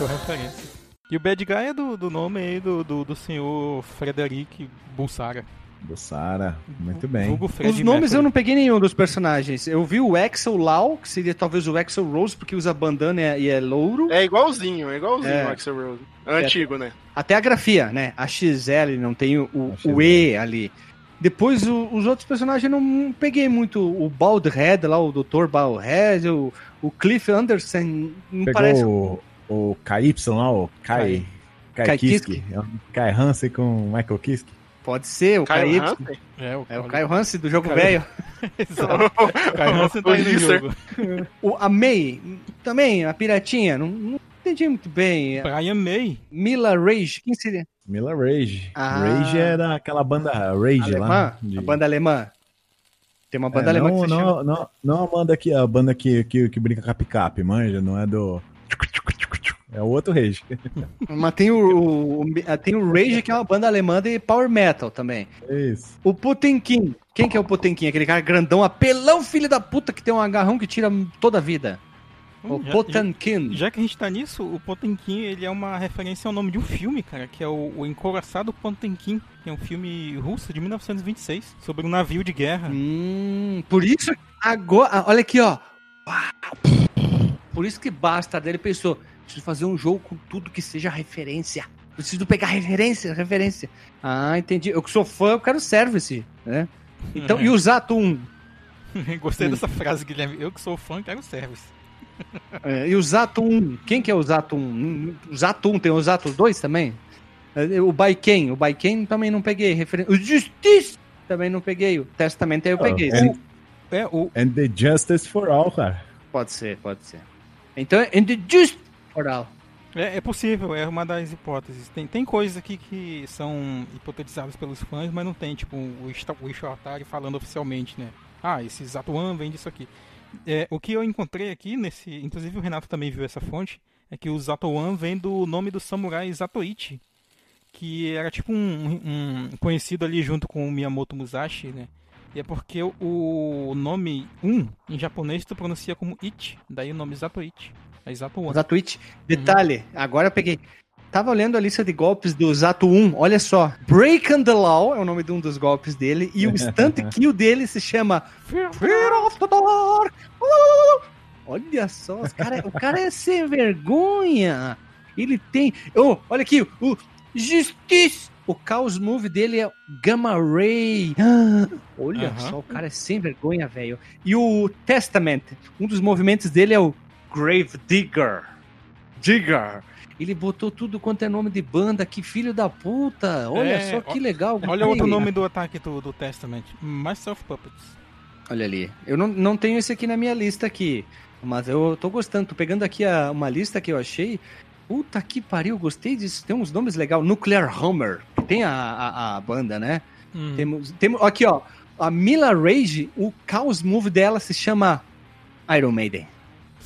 Referência. E o Bad Guy é do, do nome aí do, do, do senhor Frederic Bulsara. Do Sara. Muito bem. Os nomes eu não peguei nenhum dos personagens. Eu vi o Axel Lau, que seria talvez o Axel Rose, porque usa bandana e é- é louro. É igualzinho, é igualzinho É. o Axel Rose. Antigo, né? Até a grafia, né? A XL, não tem o, o E ali. Depois o- os outros personagens eu não peguei muito. O Baldhead lá, o Dr. Baldhead, o, o Cliff Anderson, não Pegou parece. o, o KY lá, o Kai. Kai, Kai Kiske. É um Kai Hansen com Michael Kiske. Pode ser, o Caio. Hansen? É, o, É o Caio Hansen do jogo Caio- velho. Exato. O Caio Hansen tá no jogo. O, a May, também, a piratinha, não, não entendi muito bem. Brian May. Mila Rage, quem seria? Mila Rage. Ah. Rage é daquela banda Rage Alemã? lá. de- A banda alemã. Tem uma banda É, alemã não, que se chama... não, não, não a banda que, a banda que, que, que brinca com a picape, manja, não é do. É o outro Rage. Mas tem o, o- o- tem o Rage, que é uma banda alemã de power metal também. Isso. O Potemkin. Quem que é o Potemkin? Aquele cara grandão, apelão, filho da puta, que tem um agarrão que tira toda a vida. O Hum, já- Potemkin. Já que a gente tá nisso, o Potemkin ele é uma referência ao nome de um filme, cara, que é o, o Encoraçado Potemkin, que é um filme russo de 1926, sobre um navio de guerra. Hum, por isso, agora, ah, olha aqui, ó. Por isso que basta dele pensou, preciso fazer um jogo com tudo que seja referência. Preciso pegar referência, referência. Ah, entendi. Eu que sou fã, eu quero service, né? Então, É. e o Zatum? Gostei Hum. dessa frase, Guilherme. Eu que sou fã, quero service. É, e o Zatum? Quem que é o Zatum? O Zatum, tem o Zatum 2 também? O Baiken, o Baiken também não peguei. Referência. O Justice também não peguei. O Testamento aí eu peguei. and, É, o, and the Justice for All, cara. Pode ser, pode ser. Então, é the Just all. É, é possível, é uma das hipóteses. Tem, tem coisas aqui que são hipotetizadas pelos fãs, mas não tem, tipo, o, o Isho Atari falando oficialmente, né? Ah, esse Zatuan vem disso aqui. É, o que eu encontrei aqui, nesse, inclusive o Renato também viu essa fonte, é que o Zatoan vem do nome do samurai Zatoichi, que era tipo um, um conhecido ali junto com o Miyamoto Musashi, né? E é porque o, nome 1 em japonês tu pronuncia como Ichi, daí o nome Zatoichi. É Zatoan. Zatwitch. Detalhe, agora eu peguei. Tava olhando a lista de golpes do Zato 1, olha só. Breaking the Law é o nome de um dos golpes dele, e o instant kill dele se chama Fear of the. Uh! Olha só, cara, o cara é sem vergonha. Ele tem. Oh, olha aqui, o Justice. O Chaos Move dele é Gamma Ray. Olha Aham. só, o cara é sem vergonha, velho. E o Testament, um dos movimentos dele é o Grave Digger. Digger. Ele botou tudo quanto é nome de banda, que filho da puta. Olha É, só que ó- legal. Olha Aí, outro nome do ataque do, do Testament. Myself Puppets. Olha ali. Eu não, não tenho esse aqui na minha lista aqui. Mas eu tô gostando. Tô pegando aqui a- uma lista que eu achei. Puta que pariu, gostei disso. Tem uns nomes legais. Nuclear Hammer. Tem a, a, a banda, né? Hum. Temos, temos. Aqui, ó. A Mila Rage, o Chaos Move dela se chama Iron Maiden.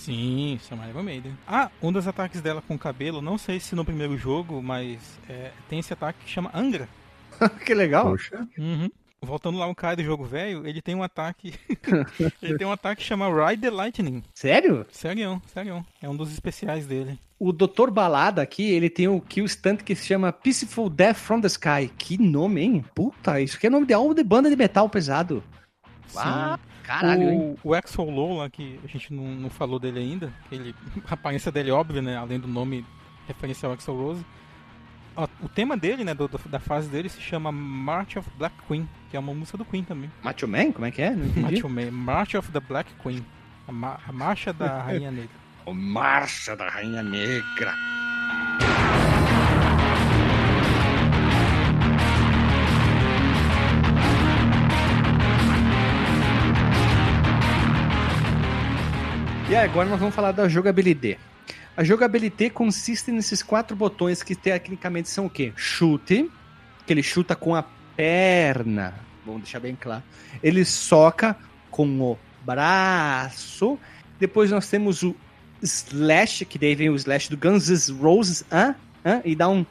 Sim, chama Iron Maiden. Ah, um dos ataques dela com o cabelo, não sei se no primeiro jogo, mas é, tem esse ataque que chama Angra. que legal. Poxa. Uhum. Voltando lá um cara do jogo velho, ele tem um ataque. ele tem um ataque que chama Ride the Lightning. Sério? Sério, sério. É um dos especiais dele. O Dr. Balada aqui, ele tem o kill stunt que se chama Peaceful Death from the Sky. Que nome, hein? Puta, isso aqui é nome de álbum de banda de metal pesado. Ah, caralho, hein? o, o Exo Low lá, que a gente não, não falou dele ainda, ele, a aparência dele é óbvia, né? Além do nome referência ao Exo Rose. O tema dele, né, do- do- da fase dele se chama March of Black Queen, que é uma música do Queen também. Macho Man? Como é que é? Não entendi. Macho Man, March of the Black Queen. A, ma- a marcha da Rainha Negra. O Marcha da Rainha Negra. E agora nós vamos falar da jogabilidade. A jogabilidade consiste nesses quatro botões que tecnicamente são o quê? Chute, que ele chuta com a perna, vamos deixar bem claro. Ele soca com o braço. Depois nós temos o slash, que daí vem o slash do Guns N' Roses, hã? Hã? e dá um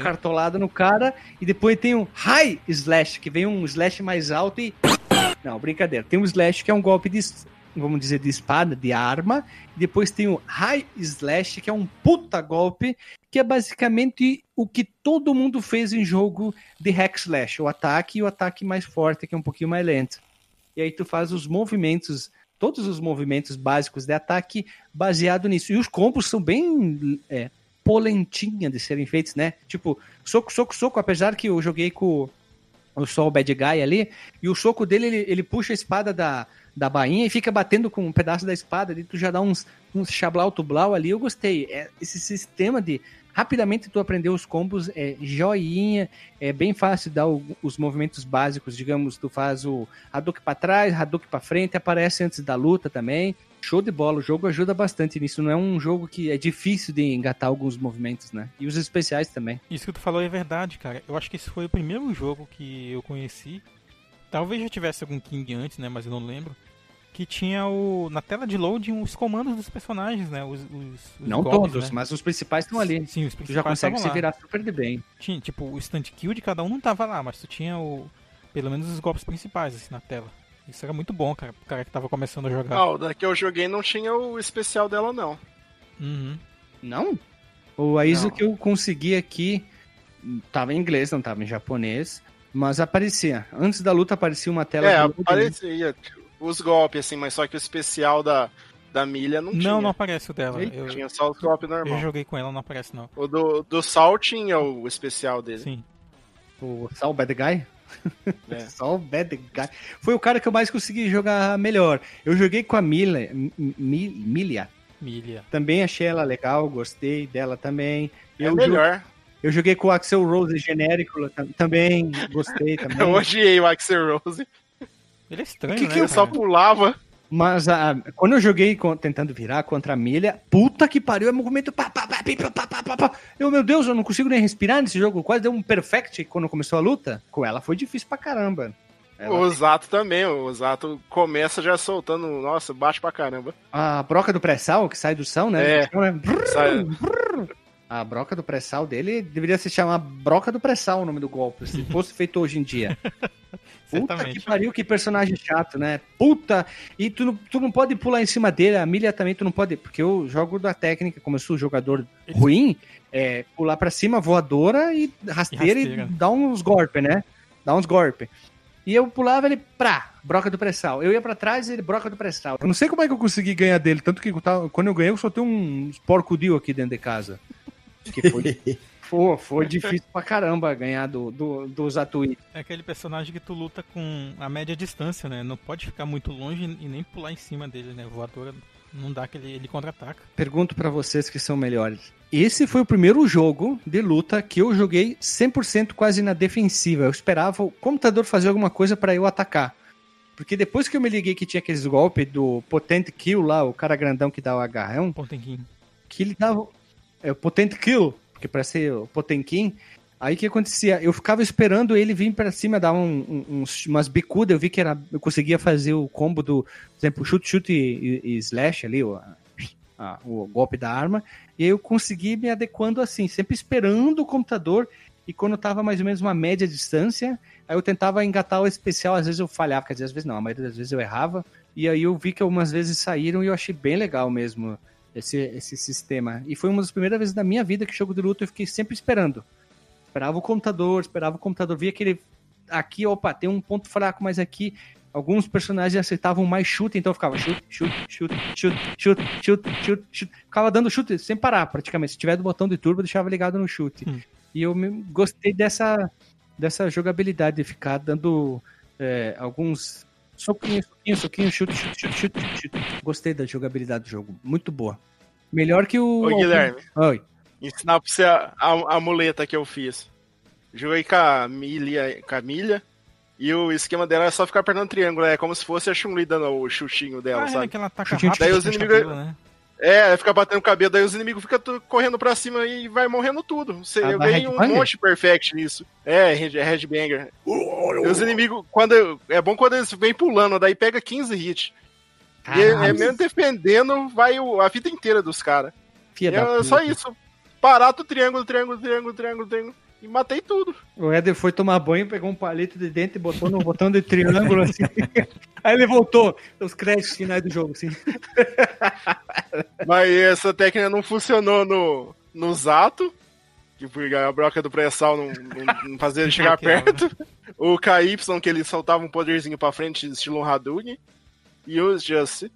cartolado no cara. E depois tem um high slash, que vem um slash mais alto e. Não, brincadeira. Tem um slash que é um golpe de, vamos dizer, de espada, de arma. Depois tem o high slash, que é um puta golpe, que é basicamente o que todo mundo fez em jogo de hack slash. O ataque e o ataque mais forte, que é um pouquinho mais lento. E aí tu faz os movimentos, todos os movimentos básicos de ataque baseado nisso. E os combos são bem é, polentinha de serem feitos, né? Tipo, soco, soco, soco, apesar que eu joguei com o Sol Bad Guy ali, e o soco dele, ele, ele puxa a espada da, da bainha e fica batendo com um pedaço da espada, e tu já dá uns, uns chablau tublau ali, eu gostei. É, esse sistema de rapidamente tu aprender os combos é joinha, é bem fácil dar o- os movimentos básicos, digamos, tu faz o Hadouken pra trás, Hadouken pra frente, aparece antes da luta também. Show de bola, o jogo ajuda bastante nisso, não é um jogo que é difícil de engatar alguns movimentos, né? E os especiais também. Isso que tu falou é verdade, cara. Eu acho que esse foi o primeiro jogo que eu conheci. Talvez já tivesse algum King antes, né? Mas eu não lembro. Que tinha o. Na tela de loading os comandos dos personagens, né? Os, os- os Não golpes, todos, né? mas os principais estão ali. Sim, os Tu já principais consegue se virar super de bem. Tinha, tipo, o instant kill de cada um não tava lá, mas tu tinha o. Pelo menos os golpes principais, assim, na tela. Isso era muito bom, cara, pro cara que tava começando a jogar. Ah, o da que eu joguei não tinha o especial dela, não. Uhum. Não? O ISO Não. que eu consegui aqui tava em inglês, não tava em japonês, mas aparecia. Antes da luta aparecia uma tela É, né? aparecia os golpes, assim, mas só que o especial da, da milha não, tinha. Não, não aparece o dela. Eita, Eu, Tinha só os golpes eu normal. joguei com ela, não aparece não. O do, do Sol tinha o especial dele. Sim. O Saul Bad Guy? É. Saul Bad Guy. Foi o cara que eu mais consegui jogar melhor. Eu joguei com a Mila, Mi- Mi- Milia. Milha. Também achei ela legal, gostei dela também. É Eu, melhor. Eu joguei com o Axel Rose genérico tam- também, gostei também. Eu odiei o Axel Rose. Ele é estranho, Que né? que eu Ele só pulava. Mas ah, quando eu joguei com- tentando virar contra a Milha, puta que pariu, é movimento. Pá, pá, pá, pá, pá, pá, pá, pá. Eu, meu Deus, eu não consigo nem respirar nesse jogo. Quase deu um perfect quando começou a luta. Com ela foi difícil pra caramba. Ela- O Zato também. O Zato começa já soltando. Nossa, bate pra caramba. A broca do pré-sal, que sai do sal, né? É. Sai- A broca do pré-sal dele deveria se chamar broca do pré-sal o nome do golpe, se fosse feito hoje em dia. Puta Certamente. que pariu, que personagem chato, né? Puta! E tu não, tu não pode pular em cima dele, a milha também tu não pode, porque eu jogo da técnica, como eu sou jogador Ele- ruim, é pular pra cima, voadora e rasteira e, rasteira. dar uns golpes, né? Dá uns golpes. E eu pulava ele, prá, broca do pré-sal. Eu ia pra trás e ele, broca do pré-sal. Eu não sei como é que eu consegui ganhar dele, tanto que quando eu ganhei eu só tenho uns porco-dio aqui dentro de casa. Que foi, foi, foi difícil pra caramba ganhar do, do, do Zatui. É aquele personagem que tu luta com a média distância, né? Não pode ficar muito longe e nem pular em cima dele, né? Voadora não dá aquele. Ele contra-ataca. Pergunto pra vocês que são melhores. Esse foi o primeiro jogo de luta que eu joguei 100% quase na defensiva. Eu esperava o computador fazer alguma coisa pra eu atacar. Porque depois que eu me liguei que tinha aqueles golpes do Potent Kill lá, o cara grandão que dá o agarrão, Pontenquinho. que ele dava. É Potent Kill, que parece o Potenkin. Aí o que acontecia? Eu ficava esperando ele vir pra cima, dar um, um- umas bicudas. Eu vi que era, eu conseguia fazer o combo do, por exemplo, chute, chute e, e- slash ali, o, a- o golpe da arma. E eu consegui me adequando assim, sempre esperando o computador. E quando tava mais ou menos uma média distância, aí eu tentava engatar o especial. Às vezes eu falhava, quer dizer, às vezes não, a maioria das vezes eu errava. E aí eu vi que algumas vezes saíram e eu achei bem legal mesmo esse, esse sistema. E foi uma das primeiras vezes da minha vida que jogo de luta eu fiquei sempre esperando. Esperava o computador, esperava o computador, via aquele. Aqui, opa, tem um ponto fraco, mas aqui. Alguns personagens aceitavam mais chute, então eu ficava chute, chute, chute, chute, chute, chute, chute, chute. Ficava dando chute sem parar, praticamente. Se tiver do botão de turbo, eu deixava ligado no chute. Hum. E eu gostei dessa, dessa jogabilidade de ficar dando é, alguns soquinhos, soquinho, soquinho, chute, chute, chute, chute, chute, chute. Gostei da jogabilidade do jogo. Muito boa. Melhor que o. Ô, Guilherme. Oi. Ensinar pra você a, a, a muleta que eu fiz. Joguei com a Milha, com a Milha e o esquema dela é só ficar apertando triângulo. É como se fosse a Chun-Li dando o chutinho dela, Ah, é sabe? que ela ataca rápido daí os inimigos- cabelo, né? É, fica batendo o cabelo, daí os inimigos ficam correndo pra cima e vai morrendo tudo. Você, Ah, eu ganhei um monte de perfect nisso. É, é headbanger. E os inimigos, quando é bom quando eles vêm pulando, daí pega 15 hits. E é, é mesmo defendendo, vai a vida inteira dos caras. É só isso. Parato, triângulo, triângulo, triângulo, triângulo, triângulo. E matei tudo. O Éder foi tomar banho, pegou um palito de dente e botou no botão de triângulo assim. Aí ele voltou. Os créditos finais do jogo, assim. Mas essa técnica não funcionou no, no Zato. Que a broca do pré-sal não, não, não fazia ele chegar perto. O KY, que ele soltava um poderzinho pra frente, estilo um Hadouken. E o Just.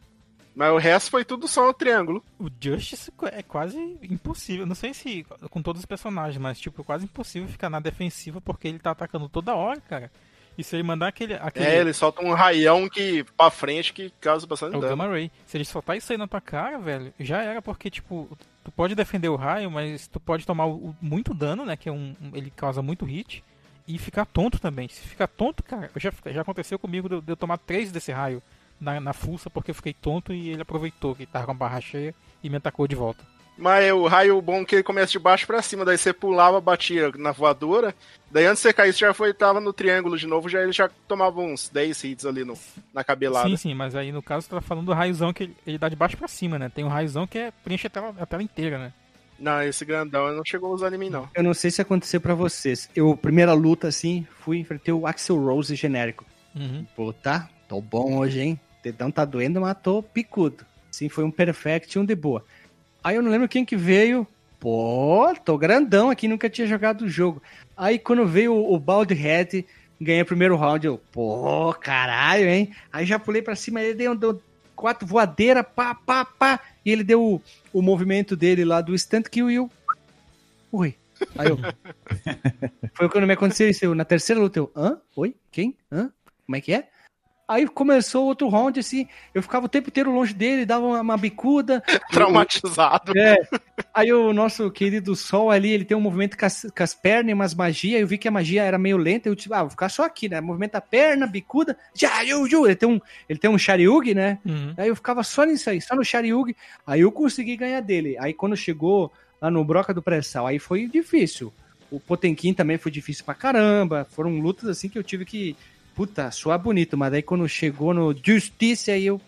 Mas o resto foi tudo só no triângulo. O Justice é quase impossível. Não sei se com todos os personagens, mas tipo, é quase impossível ficar na defensiva porque ele tá atacando toda hora, cara. E se ele mandar aquele. aquele É, ele solta um raião que, pra frente que causa bastante é o dano. Gamma Ray. Se ele soltar isso aí na tua cara, velho, já era, porque, tipo, tu pode defender o raio, mas tu pode tomar o- o- muito dano, né? Que é um. Ele causa muito hit. E ficar tonto também. Se ficar tonto, cara, já, já aconteceu comigo de eu tomar três desse raio na, na fuça porque eu fiquei tonto e ele aproveitou que tava com a barra cheia e me atacou de volta. Mas o raio bom é que ele começa de baixo pra cima, daí você pulava, batia na voadora, daí antes de você cair, você já foi, tava no triângulo de novo, já ele já tomava uns 10 hits ali no, na cabelada. Sim, sim, mas aí no caso tu tá falando do raiozão que ele, ele dá de baixo pra cima, né? Tem um raiozão que é, preenche a tela, a tela inteira, né? Não, esse grandão não chegou a usar em mim, não. Eu não sei se aconteceu pra vocês. Eu, primeira luta, assim, fui enfrentei o Axel Rose genérico. Uhum. Puta, tô bom hoje, hein? O dedão tá doendo, tô picudo. Sim, foi um perfect e um de boa. Aí eu não lembro quem que veio. Pô, tô grandão aqui, nunca tinha jogado o jogo. Aí quando veio o, o Bald Head, ganhei o primeiro round, eu, pô, caralho, hein? Aí já pulei pra cima, ele deu, deu quatro voadeira, pá, pá, pá. E ele deu o, o movimento dele lá do instant kill e eu. Oi. Aí eu. Foi quando me aconteceu isso. Eu, na terceira luta, eu, hã? Oi? Quem? Hã? Como é que é? Aí começou outro round, assim, eu ficava o tempo inteiro longe dele, dava uma, uma bicuda. Traumatizado. É. Aí o nosso querido Sol ali, ele tem um movimento com as, com as pernas e umas magias. Eu vi que a magia era meio lenta. Eu disse, ah, vou ficar só aqui, né? Movimenta a perna, bicuda. Já, ju, ju. Ele tem um, ele tem um Shariug, né? Uhum. Aí eu ficava só nisso aí, só no Shariug. Aí eu consegui ganhar dele. Aí quando chegou lá no Broca do Pré-Sal, aí foi difícil. O Potenkin também foi difícil pra caramba. Foram lutas assim que eu tive que, puta, suar bonito. Mas aí quando chegou no Justice, aí eu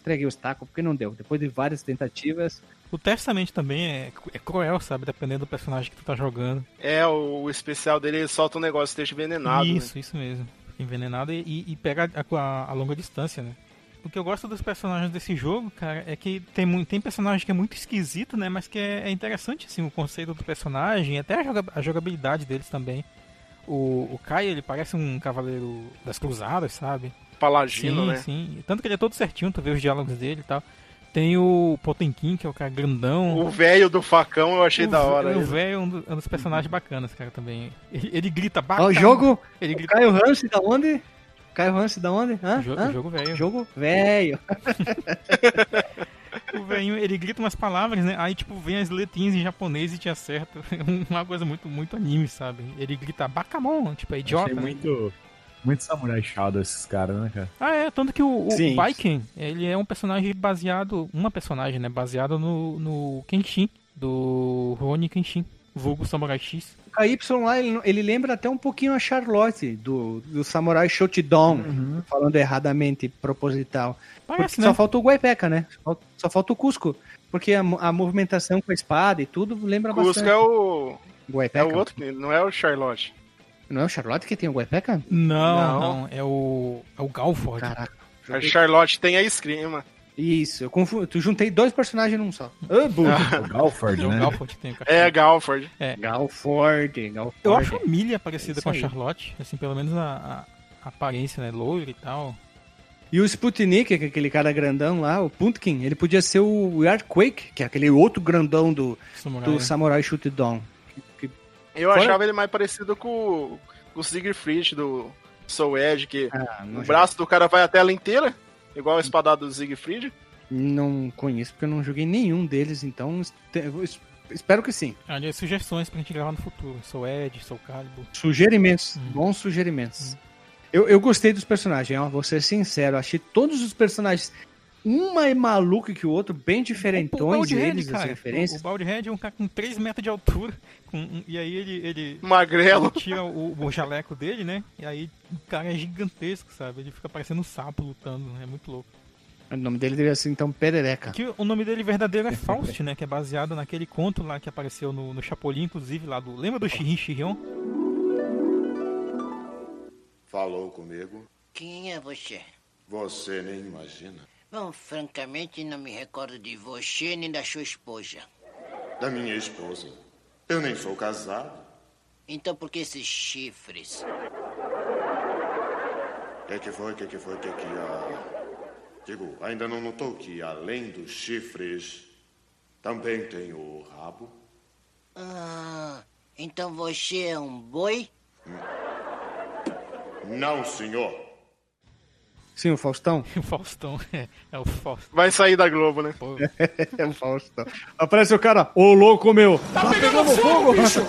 entreguei os tacos, porque não deu. Depois de várias tentativas. O Testament também é, é cruel, sabe? Dependendo do personagem que tu tá jogando. É, o, o especial dele ele solta um negócio que esteja envenenado. né? isso, isso mesmo. Fica envenenado e, e- e pega a, a- a longa distância, né? O que eu gosto dos personagens desse jogo, cara, é que tem, tem personagem que é muito esquisito, né? Mas que é, é interessante, assim, o conceito do personagem, até a, joga- a jogabilidade deles também. O, o Kai, ele parece um cavaleiro das cruzadas, sabe? Paladino, sim, né? sim. Tanto que ele é todo certinho, tu vê os diálogos dele e tal. Tem o Potenkin, que é o cara grandão. O velho do facão eu achei O da hora. O velho é um, do- é um dos personagens bacanas, cara, também. Ele, ele grita Ó, bacana. o jogo, Ele o grita. Caio Hansen da onde? Caio Hansen da onde? O Hã? o jogo velho. Jogo velho. O velhinho, ele grita umas palavras, né? Aí, tipo, vem as letrinhas em japonês e te acerta. Uma coisa muito, muito anime, sabe? Ele grita Bakamon, tipo, é idiota. Achei né? muito, muito samurai shadow esses caras, né, cara? Ah, é, tanto que o, o Sim. Baiken, ele é um personagem baseado, uma personagem, né? Baseado no, no Kenshin, Do Rony Kenshin, vulgo Samurai X. O KY lá, ele, ele lembra até um pouquinho a Charlotte do, do Samurai Shotown, falando erradamente, proposital. Parece, né? só falta o Guaipeca, né? Só, só falta o Cusco. Porque a, a movimentação com a espada e tudo lembra Cusco bastante. é o. É Guaipeca. o outro, não é o Charlotte. Não é o Charlotte que tem o Guaipeca? Não, Não. não, é o. É o Galford. Caraca. A Charlotte tem a esgrima. Isso, eu confundo. Tu juntei dois personagens num só. Ah, burro. O Galford, É o né? Galford que tem o É, Galford. Galford, Galford. Eu acho a Milha parecida Isso com a. Charlotte, assim, pelo menos a, a- a aparência, né? Loira e tal. E o Sputnik, que é aquele cara grandão lá, o Pumpkin, ele podia ser o Earthquake, que é aquele outro grandão do, Samurai. do Samurai Shodown. Que- que- Eu Fora- achava ele mais parecido com, com o Siegfried do Soul Edge, que Ah, o braço do cara vai a tela inteira, igual a espadada do Siegfried. não conheço, porque eu não joguei nenhum deles, então espero que sim. Aliás, sugestões pra gente gravar no futuro. Sou Ed, sou Calibur. Sugerimentos, Hum. bons sugerimentos. Eu, eu gostei dos personagens, ó, vou ser sincero, achei todos os personagens um mais maluco que o outro, bem diferentões eles, as referências. O Balde Red é um cara com 3 metros de altura. com- e aí ele, ele, Magrelo. ele tira o, o jaleco dele, né? E aí o cara é gigantesco, sabe? Ele fica parecendo um sapo lutando. É muito louco. O nome dele deveria ser então Perereca. Que o nome dele verdadeiro é Faust, né? Que é baseado naquele conto lá que apareceu no, no Chapolin, inclusive, lá do. Lembra do Shirin Shirion? Falou comigo? Quem é você? Você nem imagina. Bom, francamente, não me recordo de você nem da sua esposa. Da minha esposa. Eu nem sou casado. Então por que esses chifres? O que, que foi? O que, que foi? O que, que. Ah... Digo, ainda não notou que além dos chifres, também tem o rabo? Ah, então você é um boi? Não, senhor. Sim, o Faustão? O Faustão. É, é o Faustão. Vai sair da Globo, né? Pô, É o Faustão. Aparece o cara, ô louco meu. Tá, pegando, fogo, bicho.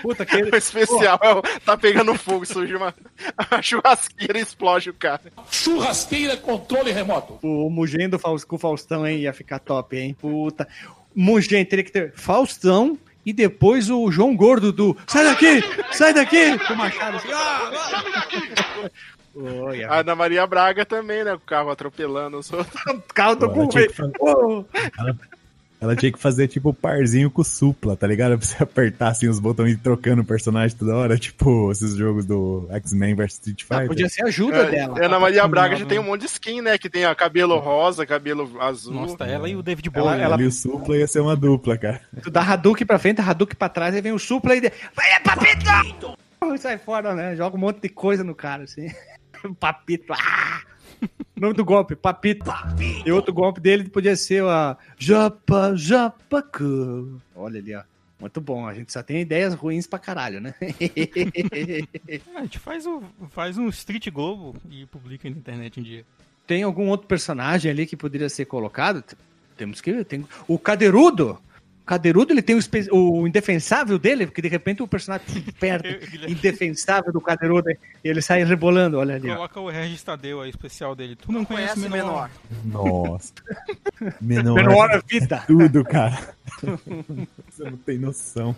Puta, que O especial é o tá pegando fogo, surge uma a churrasqueira e explode o cara. Churrasqueira, controle remoto. O Mugen do Faust, com o Faustão, hein? Ia ficar top, hein? Puta. Mugen teria que ter Faustão e depois o João Gordo do Sai daqui! Sai daqui! Com o machado assim. Ah, ah. Oi, A Ana Maria Braga também, né? Com o carro atropelando os outros. carro do Ela cu, tinha, que velho. fa- Ô, ela tinha que fazer tipo parzinho com o supla, tá ligado? Pra você apertar assim os botões e trocando o personagem toda hora, tipo esses jogos do X-Men vs Street ah, Fighter. podia ser a ajuda dela. A Ana Maria Braga já tem um não. monte de skin, né? Que tem ó, cabelo rosa, cabelo azul. Nossa, ela e o David Ela- Bowie. ela- Ali o supla ia ser uma dupla, cara. Tu dá Hadouken pra frente, Hadouken pra trás, aí vem o supla e... Vai, é papito! Sai fora, né? Joga um monte de coisa no cara, assim. papito. Ah! Nome do golpe, papito. E outro golpe dele podia ser a Japa, Japacu. Olha ali, ó. Muito bom, a gente só tem ideias ruins pra caralho, né? A gente faz, o, faz um Street Globo e publica na internet um dia. tem algum outro personagem ali que poderia ser colocado? Temos que. Tem... O Cadeirudo. O Cadeirudo ele tem o, o indefensável dele, porque de repente o personagem perto, Guilherme. indefensável do Cadeirudo, e ele sai rebolando, olha ali. ó. Coloca o Regis Tadeu aí, especial dele. Tu não conhece, Conhece menor. Nossa. Menor. Menor a vida. Tudo, cara. Você não tem noção.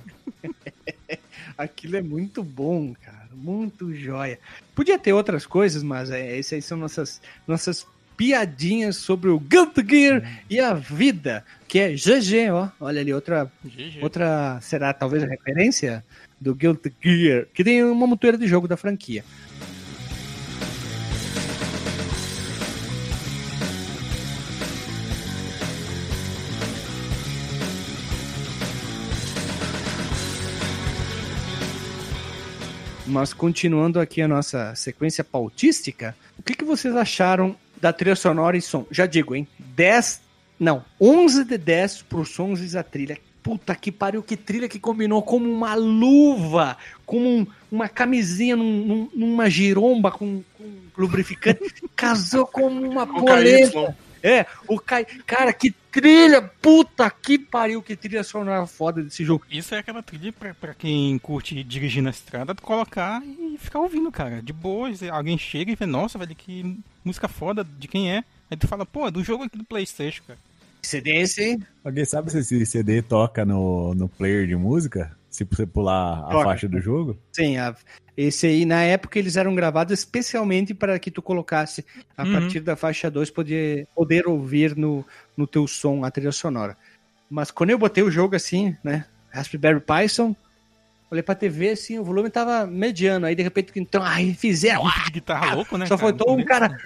Aquilo é muito bom, cara. Muito joia. Podia ter outras coisas, mas é, essas aí são nossas, nossas piadinhas sobre o Guilty Gear e a vida, que é GG, ó. Olha ali, outra GG. Outra será talvez a referência do Guilty Gear, que tem uma montoeira de jogo da franquia. Mas continuando aqui a nossa sequência pautística, o que, que vocês acharam da trilha sonora e som? Já digo, hein? 10, não, 11 de 10 pro sons e a trilha. Puta que pariu, que trilha que combinou como uma luva, como um- uma camisinha num- num- numa giromba com, com lubrificante. Casou como uma Com polenta. KY. É, o Kai. Cara, que trilha! Puta que pariu, que trilha sonora foda desse jogo. Isso é aquela trilha pra, pra quem curte dirigir na estrada, tu colocar e ficar ouvindo, cara. De boa, alguém chega e vê, nossa, velho, que música foda, de quem é? Aí tu fala, pô, é do jogo aqui do Playstation, cara. CD é esse, hein? Alguém sabe se esse CD toca no, no player de música? Se você pular a Toca. faixa do jogo? Sim, a- esse aí, na época, eles eram gravados especialmente para que tu colocasse, a Uhum. partir da faixa 2, poder, poder ouvir no, no teu som a trilha sonora. Mas quando eu botei o jogo assim, né, Raspberry Python, olhei pra TV, assim, o volume tava mediano, aí de repente, então, aí fizeram, Riff de guitarra louco, né? só cara? faltou um cara.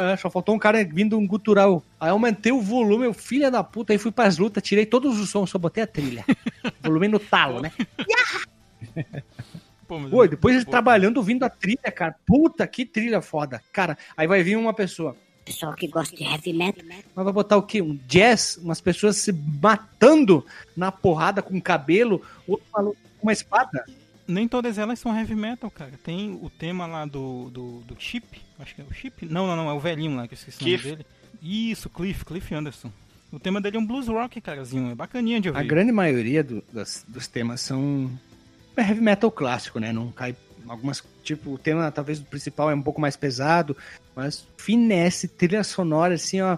É, Só faltou um cara vindo um gutural. Aí aumentei o volume, eu filha da puta, aí fui pras lutas, tirei todos os sons, só botei a trilha. volume no talo, né? Pô, Pô, depois ele trabalhando ouvindo a trilha, cara. Puta, que trilha foda. Cara, aí vai vir uma pessoa. Pessoal que gosta de heavy metal. Mas vai botar o quê? Um jazz? Umas pessoas se matando na porrada com cabelo, outro maluco uma espada. Nem todas elas são heavy metal, cara. Tem o tema lá do, do, do Chip, acho que é o Chip? Não, não, não, é o velhinho lá que eu esqueci o nome Cliff. dele. Isso, Cliff, Cliff Anderson. O tema dele é um blues rock, carazinho. É bacaninha de A ouvir. grande maioria do- das- dos temas são é heavy metal clássico, né? Não cai. Algumas, tipo, o tema talvez o principal é um pouco mais pesado, mas finesse, trilha sonora, assim, ó,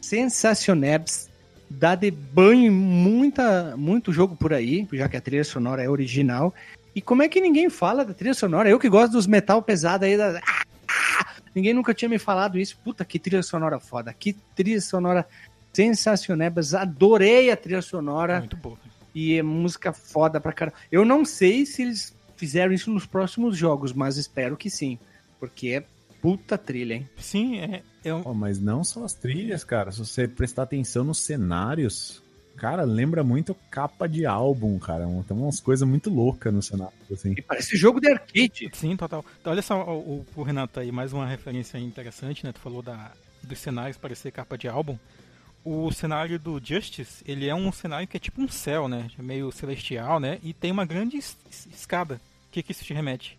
sensacionebs. Dá de banho em muita, muito jogo por aí, já que a trilha sonora é original. E como é que ninguém fala da trilha sonora? Eu que gosto dos metal pesado aí, da... Ah, ah! ninguém nunca tinha me falado isso. Puta, que trilha sonora foda, que trilha sonora sensacionebas. Adorei a trilha sonora. Muito boa. E é música foda pra caramba. Eu não sei se eles fizeram isso nos próximos jogos, mas espero que sim. Porque é puta trilha, hein? Sim, é, é um... Ó, mas não só as trilhas, cara. Se você prestar atenção nos cenários, cara, lembra muito capa de álbum, cara. Tem umas coisas muito loucas no cenário, assim. E parece jogo de arcade. Sim, total. Então, olha só, o, o Renato aí, mais uma referência interessante, né? Tu falou da, dos cenários parecer capa de álbum. O cenário do Justice, ele é um cenário que é tipo um céu, né? Meio celestial, né? E tem uma grande es- es- escada. O que, que isso te remete?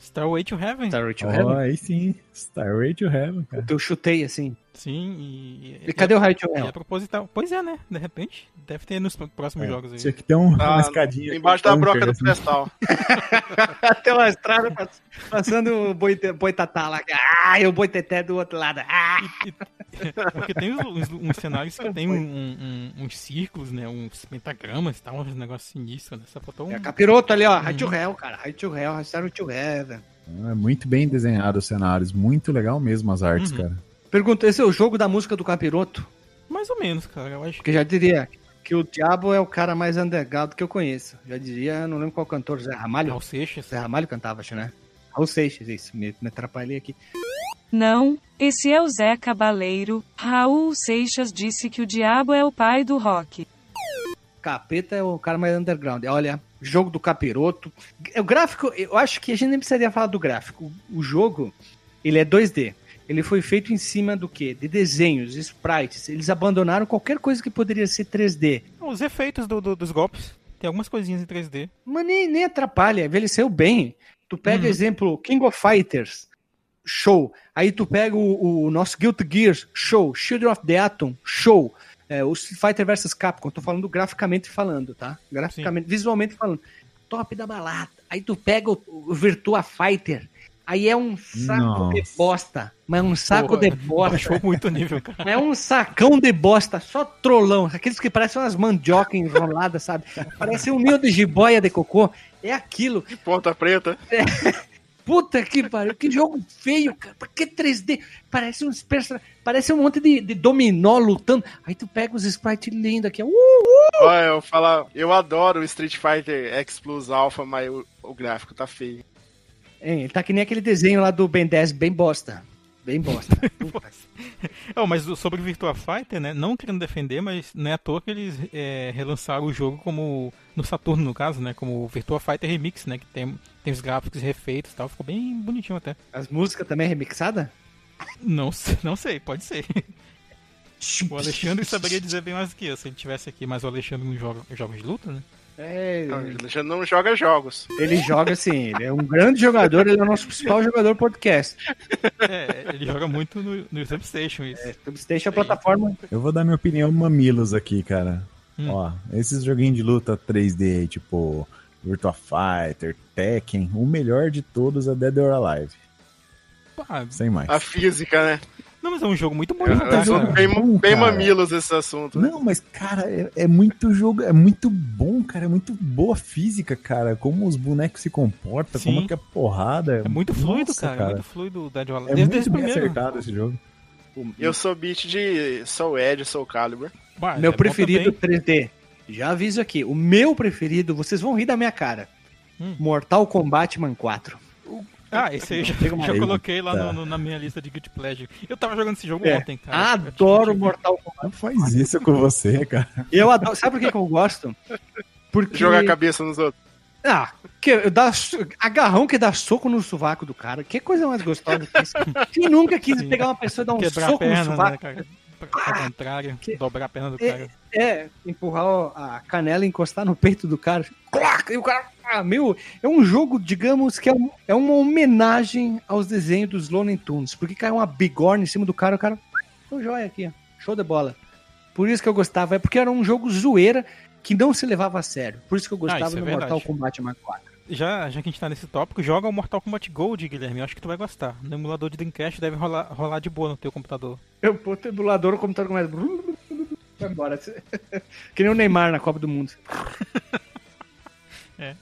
Starway to Heaven. Starry to Ó, Heaven. aí sim. Starway to Heaven, cara. Eu chutei assim. Sim, e... E cadê o High to E Hell? é proposital. Pois é, né? De repente, deve ter nos próximos É, jogos aí. Tinha que ter um, uma Tá escadinha. embaixo da broca do pedestal. Até uma estrada pass- passando o boite- boitatá lá. Ah, e o boiteté do outro lado. Ah! E- e- Porque tem uns, uns- uns cenários que tem um- um- uns círculos, né? Uns pentagramas e tal, uns negócios sinistros, né? Só faltou um. É capiroto ali, ó. High to Hell, cara. High to Hell, Starry to Heaven. É muito bem desenhado os cenários. Muito legal mesmo as artes, Uhum. cara. Pergunta, esse é o jogo da música do capiroto? Mais ou menos, cara. Eu acho Porque já diria que o Diabo é o cara mais underground que eu conheço. Já diria, não lembro qual cantor, Zé Ramalho? Raul Seixas. Zé Ramalho cantava, acho, né? Raul Seixas, isso, me, me atrapalhei aqui. Não, esse é o Zé Cabaleiro. Raul Seixas disse que o diabo é o pai do rock. Capeta é o cara mais underground. Olha, jogo do capiroto. O gráfico, eu acho que a gente nem precisaria falar do gráfico. O jogo, ele é 2D. Ele foi feito em cima do quê? De desenhos, sprites. Eles abandonaram qualquer coisa que poderia ser 3D. Os efeitos do- do- dos golpes. Tem algumas coisinhas em 3D. Mas nem, nem atrapalha, envelheceu bem. Tu pega, Uhum. exemplo, King of Fighters, show. Aí tu pega o, o nosso Guilty Gears, show. Children of the Atom, show. É, o Street Fighter vs Capcom, tô falando graficamente falando, tá? Graficamente, visualmente falando. Top da balada. Aí tu pega o, o Virtua Fighter, aí é um saco de Nossa. bosta. Mas é um saco Pô, de bosta. Baixou muito o nível, cara. É um sacão de bosta, só trollão. Aqueles que parecem umas mandioca enroladas, sabe? Parece um ninho de jiboia de cocô. É aquilo. De ponta preta. Puta que pariu, que jogo feio, cara. Por que 3D? Parece person... Parece um monte de, de dominó lutando. Aí tu pega os sprites lindos aqui. Uh, uh. Olha, eu falar, eu adoro o Street Fighter X Plus Alpha, mas o, o gráfico tá feio. É, tá que nem aquele desenho lá do Ben 10, bem bosta. Bem bosta. Oh, mas sobre o Virtua Fighter, né? Não querendo defender, mas não é à toa que eles é, relançaram o jogo como. No Saturno, no caso, né? Como o Virtua Fighter Remix, né? Que tem, tem os gráficos refeitos e tal. Ficou bem bonitinho até. As músicas também é remixada? Não, não sei, pode ser. O Alexandre saberia dizer bem mais do que eu, se ele tivesse aqui, mas o Alexandre não joga jogos de luta, né? É, Não, Alexandre não joga jogos. ele joga assim, ele é um grande jogador, ele é o nosso principal jogador podcast. É, ele joga muito no, no Substation, isso. Substation é a plataforma. Eu vou dar minha opinião mamilos aqui, cara. Hum. Ó, esses joguinhos de luta 3D, tipo Virtua Fighter, Tekken, o melhor de todos é Dead or Alive. Ah, Sem mais. A física, né? Não, mas é um jogo muito bom É, jogar, é cara. bem, bom, bem cara. mamilos esse assunto. né? Não, mas, cara, é, é muito jogo, é muito bom, cara. É muito boa física, cara. Como os bonecos se comportam, Sim. como que é porrada. É muito fluido, Nossa, cara. É muito fluido o Dead or Alive. É Desde, muito desde o bem primeiro. acertado esse jogo. Eu sou beat de Soul Edge, Soul Calibur. Bah, Meu é preferido também. 3D. Já aviso aqui. O meu preferido, vocês vão rir da minha cara. Hum. Mortal Kombat Man 4. Ah, esse aí eu já, já coloquei lá no- no- na minha lista de Guilty Pleasure. Eu tava jogando esse jogo É, ontem, cara. Adoro Mortal Kombat. Não faz isso com você, cara. Eu adoro. Sabe por que, que eu gosto? Porque. Jogar a cabeça nos outros. Ah, que dá agarrão que dá soco no sovaco do cara. Que coisa mais gostosa que isso. Quem nunca quis Sim. pegar uma pessoa e dar um Quebrar soco no perna, né, contrário, que- dobrar a perna do É, cara. É, empurrar a canela e encostar no peito do cara. E o cara. Ah, meu, é um jogo, digamos, que é, um- é uma homenagem aos desenhos dos Looney Tunes. Porque cai uma bigorna em cima do cara, o cara. Tô joia aqui, ó. Show de bola. Por isso que eu gostava, é porque era um jogo zoeira que não se levava a sério. Por isso que eu gostava isso é do verdade. Mortal Kombat Mark 4. Já, já que a gente tá nesse tópico, joga o Mortal Kombat Gold, Guilherme. Eu acho que tu vai gostar. No emulador de Dreamcast deve rolar, rolar de boa no teu computador. Eu boto o emulador, o computador começa. Vai embora. Que nem o Neymar na Copa do Mundo. É.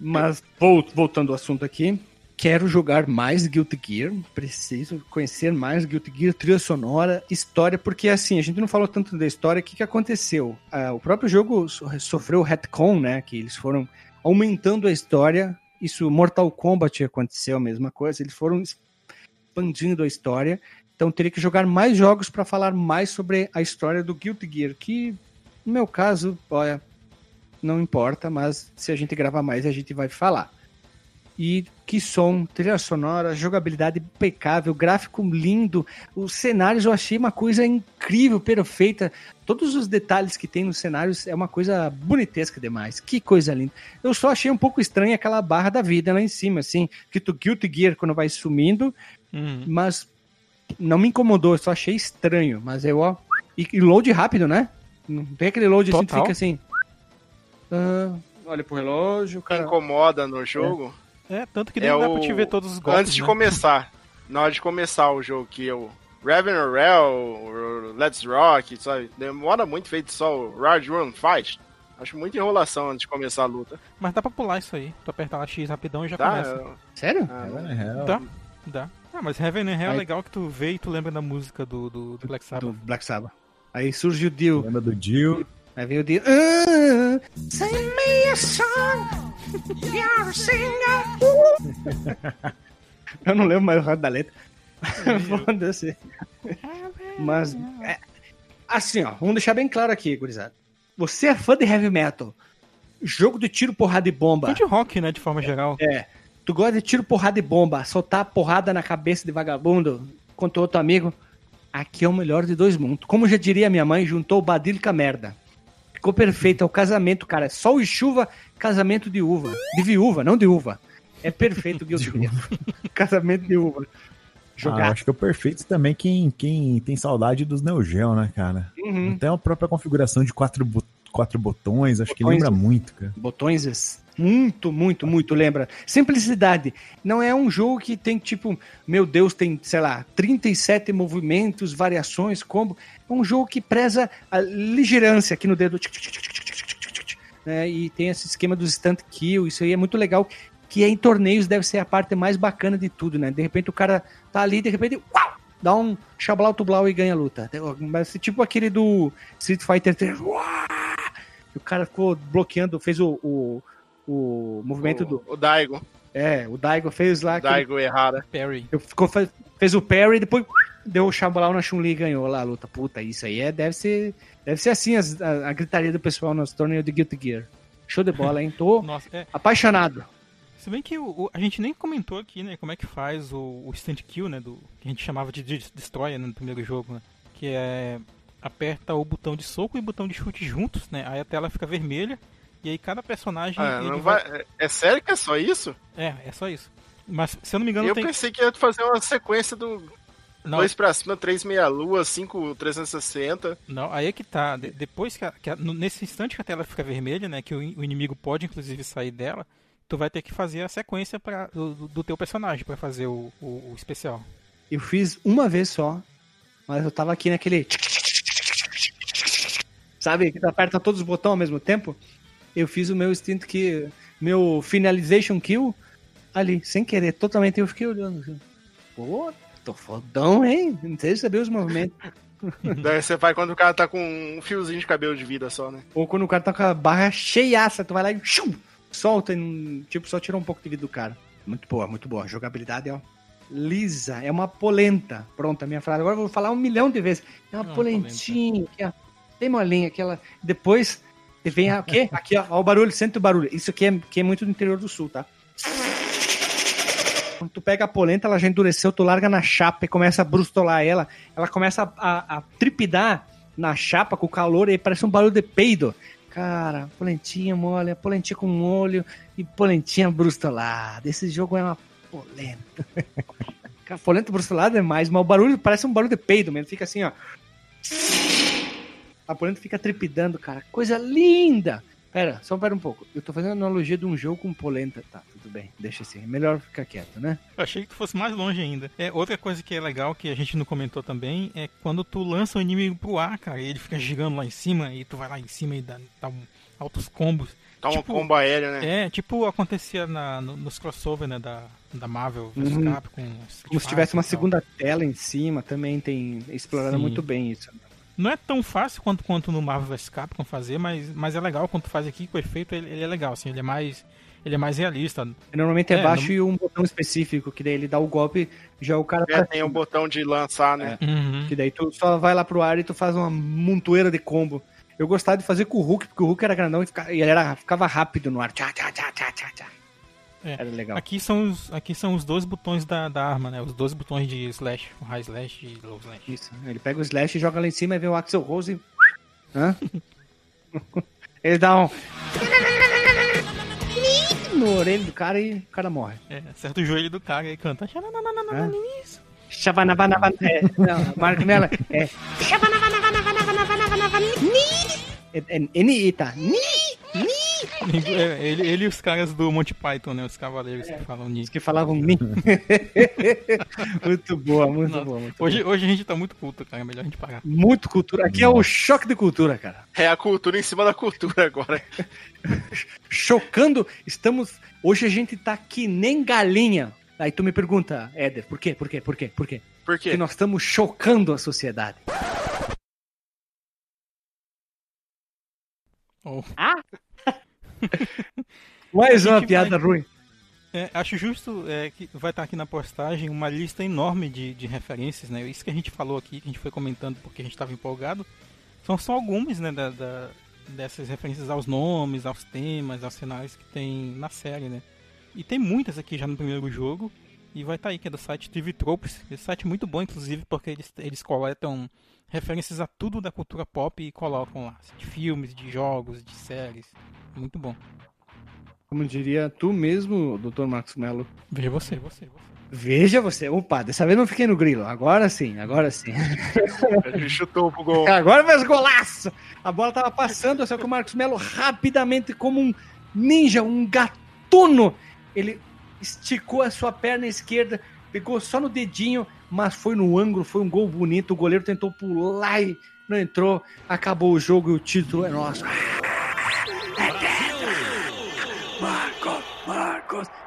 Mas, vol- voltando ao assunto aqui, quero jogar mais Guilty Gear. Preciso conhecer mais Guilty Gear, trilha sonora, história, porque assim, a gente não falou tanto da história. O que, que aconteceu? Ah, o próprio jogo so- sofreu retcon, né? Que eles foram aumentando a história. Isso, Mortal Kombat aconteceu a mesma coisa. Eles foram expandindo a história. Então teria que jogar mais jogos para falar mais sobre a história do Guilty Gear, que no meu caso, olha, não importa, mas se a gente gravar mais a gente vai falar. E que som, trilha sonora, jogabilidade impecável, gráfico lindo, os cenários eu achei uma coisa incrível, perfeita. Todos os detalhes que tem nos cenários é uma coisa bonitesca demais. Que coisa linda. Eu só achei um pouco estranha aquela barra da vida lá em cima, assim, que tu Guilty Gear quando vai sumindo, Uhum. mas não me incomodou, eu só achei estranho. Mas eu, ó. E, e load rápido, né? Não tem aquele load assim, tu Total. fica assim. ah, olha pro relógio, cara. incomoda no jogo É, tanto que é não dá o... pra te ver todos os golpes. Antes de né? começar, na hora de começar o jogo, que eu... Reven Rel, Let's Rock, sabe? Demora muito feito só o Ride Run Fight. Acho muita enrolação antes de começar a luta. Mas dá pra pular isso aí. Tu apertar lá X rapidão e já Tá? começa. Sério? Ah, Hell. Dá, dá. Ah, mas Heaven and Hell é Aí- legal que tu vê e tu lembra da música do, do, do Black Do Sabbath. Black Sabbath. Aí surge o Dio. Lembra do Jill? Aí vem o Dio. Ah, sing me a song. You're singer. Eu não lembro mais o resto da letra. Foda-se. Mas, é, assim, ó, vamos deixar bem claro aqui, gurizada. Você é fã de heavy metal, jogo de tiro, porrada e bomba. Fã de rock, né, de forma geral. É. Tu gosta de tiro, porrada e bomba, soltar porrada na cabeça de vagabundo contra outro amigo. Aqui é o melhor de dois mundos. Como já diria minha mãe, juntou o badilho com a merda. Ficou perfeito, é o casamento, cara. Sol e chuva, casamento de uva. De viúva, não de uva. É perfeito Guilty casamento de uva. Ah, Jogar. acho que é o perfeito também quem, quem tem saudade dos Neo Geo, né, cara? Uhum. Até a própria configuração de quatro, quatro botões, acho que Botões. lembra muito, cara. Botões muito, muito, muito, lembra? Simplicidade. Não é um jogo que tem tipo, meu Deus, tem, sei lá, 37 movimentos, variações, combo. É um jogo que preza a ligeirância aqui no dedo. Né? E tem esse esquema dos instant kill, isso aí é muito legal. Que em torneios deve ser a parte mais bacana de tudo, né? De repente o cara tá ali, de repente, uau! Dá um xablau tublau e ganha a luta. Mas tipo aquele do Street Fighter 3. Uau! O cara ficou bloqueando, fez o, o, o movimento o, do. O Daigo. É, o Daigo fez lá. aquele- Daigo Errara. Perry. eu- ficou, fez, fez o parry, depois deu o Xablau na Chun-Li e ganhou lá a luta. Puta, isso aí é, deve ser. Deve ser assim as- a, a gritaria do pessoal nos torneios de Guilty Gear. Show de bola, hein? Tô Nossa, é. apaixonado. Se bem que o, o- a gente nem comentou aqui, né, como é que faz o, o instant kill, né, do que a gente chamava de Des- Destroyer né, no primeiro jogo, né, que é aperta o botão de soco e o botão de chute juntos, né, aí a tela fica vermelha e aí cada personagem Ah, ele não vai- vai... É sério que é só isso? É, é só isso. Mas se eu não me engano Eu tem pensei que ia fazer uma sequência do não, 2 pra cima, 3 meia lua, 5 360. não, aí é que tá. De- depois que, a- que a- no- nesse instante que a tela fica vermelha, né, que o, in- o inimigo pode inclusive sair dela, tu vai ter que fazer a sequência pra, do, do teu personagem pra fazer o, o- o especial. Eu fiz uma vez só Mas eu tava aqui naquele. Sabe, que tu aperta todos os botões ao mesmo tempo. Eu fiz o meu instinto que. Meu finalization kill ali, sem querer, totalmente. Eu fiquei olhando assim. Pô, tô fodão, hein? Não sei se saber os movimentos. Daí você vai quando o cara tá com um fiozinho de cabelo de vida só, né? Ou quando o cara tá com a barra cheiaça, tu vai lá e shum, solta e tipo, só tira um pouco de vida do cara. Muito boa, muito boa. A jogabilidade é ó, lisa, é uma polenta. Pronto, a minha frase. Agora eu vou falar um milhão de vezes. É uma Uma polentinha, aqui, ó. Bem molinha, aquela. Depois vem a, o quê? Aqui, ó, ó, o barulho, sente o barulho. Isso aqui é, que é muito do interior do sul, tá? Quando tu pega a polenta, ela já endureceu, tu larga na chapa e começa a brustolar ela. Ela começa a, a- a tripidar na chapa com o calor e parece um barulho de peido. Cara, polentinha mole, polentinha com molho e polentinha brustolada. Esse jogo é uma polenta. Cara, polenta brustolada é mais, mas o barulho parece um barulho de peido mesmo. Fica assim, ó. A polenta fica tripidando, cara. Coisa linda! Pera, só pera um pouco. Eu tô fazendo analogia de um jogo com polenta. Tá, tudo bem. Deixa assim. É melhor ficar quieto, né? Eu achei que tu fosse mais longe ainda. É, outra coisa que é legal, que a gente não comentou também, é quando tu lança o inimigo pro ar, cara, e ele fica girando lá em cima, e tu vai lá em cima e dá, dá um- altos combos. Tá um Tipo, combo aéreo, né? É, tipo acontecia na, no- nos crossover, né, da, da Marvel vs Uhum. Capcom. Como se tivesse uma segunda tela em cima, também tem explorado Sim. muito bem isso. Não é tão fácil quanto, quanto no Marvel vs Capcom fazer, mas, mas é legal quando tu faz aqui, que o efeito ele, ele é legal, assim, ele é mais, ele é mais realista. Normalmente é, É, baixo não- e um botão específico, que daí ele dá o golpe, já o cara É, tem o cima. botão de lançar, né? Uhum. Que daí tu só vai lá pro ar e tu faz uma montoeira de combo. Eu gostava de fazer com o Hulk, porque o Hulk era grandão e, ficava, e ele era, ficava rápido no ar. Tchá, tchá, tchá, tchá, tchá, tchá. É. Era legal. Aqui são os, aqui são os dois botões da, da arma, né? Os dois botões de slash, o high slash e low slash. Isso. Ele pega o slash, joga lá em cima e vem o Axel Rose e... Hã? ele dá um... no orelho do cara e o cara morre. É, acerta o joelho do cara e canta. Hã? Shabanabanaban... É, não, Marco Mello é... É, é, Ni, tá. Ni, ni. É, ele, ele e os caras do Monty Python, né? Os cavaleiros que falam nisso. Os que falavam ni. muito boa, muito Nossa, boa. Muito, Hoje, boa. hoje a gente tá muito culto, cara. É melhor a gente parar. muito cultura. Aqui é o choque de cultura, cara. É a cultura em cima da cultura agora. Chocando. Estamos. Hoje a gente tá que nem galinha. Aí tu me pergunta, Éder, por quê? Por quê? Por quê? Por quê? Por quê? Porque nós estamos chocando a sociedade. Oh. Mais uma piada vai- ruim. É, acho justo é, que vai estar aqui na postagem uma lista enorme de, de referências, né? Isso que a gente falou aqui, que a gente foi comentando porque a gente estava empolgado, são só algumas, né, da, da- dessas referências aos nomes, aos temas, aos cenários que tem na série, né? E tem muitas aqui já no primeiro jogo, e vai estar aí, que é do site TV Tropes. Esse site é muito bom, inclusive, porque eles, eles coletam referências a tudo da cultura pop e colocam lá, de filmes, de jogos, de séries. Muito bom. Como diria tu mesmo, Dr. Marcos Mello. Veja você, você, você. Veja você. Opa, dessa vez não fiquei no grilo. Agora sim, agora sim. Ele chutou pro gol. Agora fez golaço! A bola tava passando, só que o Marcos Melo rapidamente, como um ninja, um gatuno, ele esticou a sua perna esquerda, pegou só no dedinho, mas foi no ângulo, foi um gol bonito. O goleiro tentou pular e não entrou. Acabou o jogo e o título é nosso.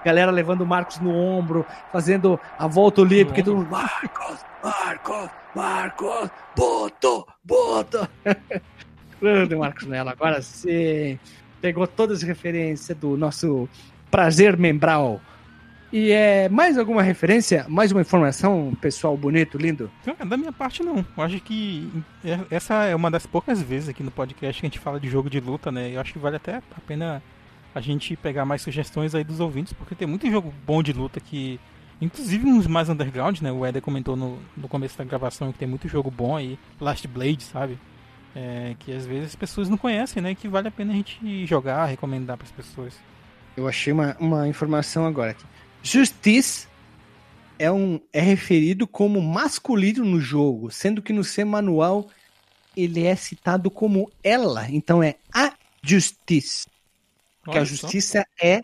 Galera levando o Marcos no ombro, fazendo a volta olímpica. e todo mundo, Marcos, Marcos, Marcos, boto, boto. Grande Marcos Mello, agora sim. Pegou todas as referências do nosso prazer membral. E é mais alguma referência, mais uma informação, pessoal bonito, lindo? Da minha parte não. Eu acho que é- essa é uma das poucas vezes aqui no podcast que a gente fala de jogo de luta, né? Eu acho que vale até a pena a gente pegar mais sugestões aí dos ouvintes, porque tem muito jogo bom de luta que. Inclusive uns mais underground, né? O Eder comentou no, no começo da gravação que tem muito jogo bom aí, Last Blade, sabe? É, que às vezes as pessoas não conhecem, né? Que vale a pena a gente jogar, recomendar para as pessoas. Eu achei uma, uma informação agora aqui. Justice é, um, é referido como masculino no jogo, sendo que no seu manual ele é citado como ela. Então é a Justice. Porque Olha a só. justiça é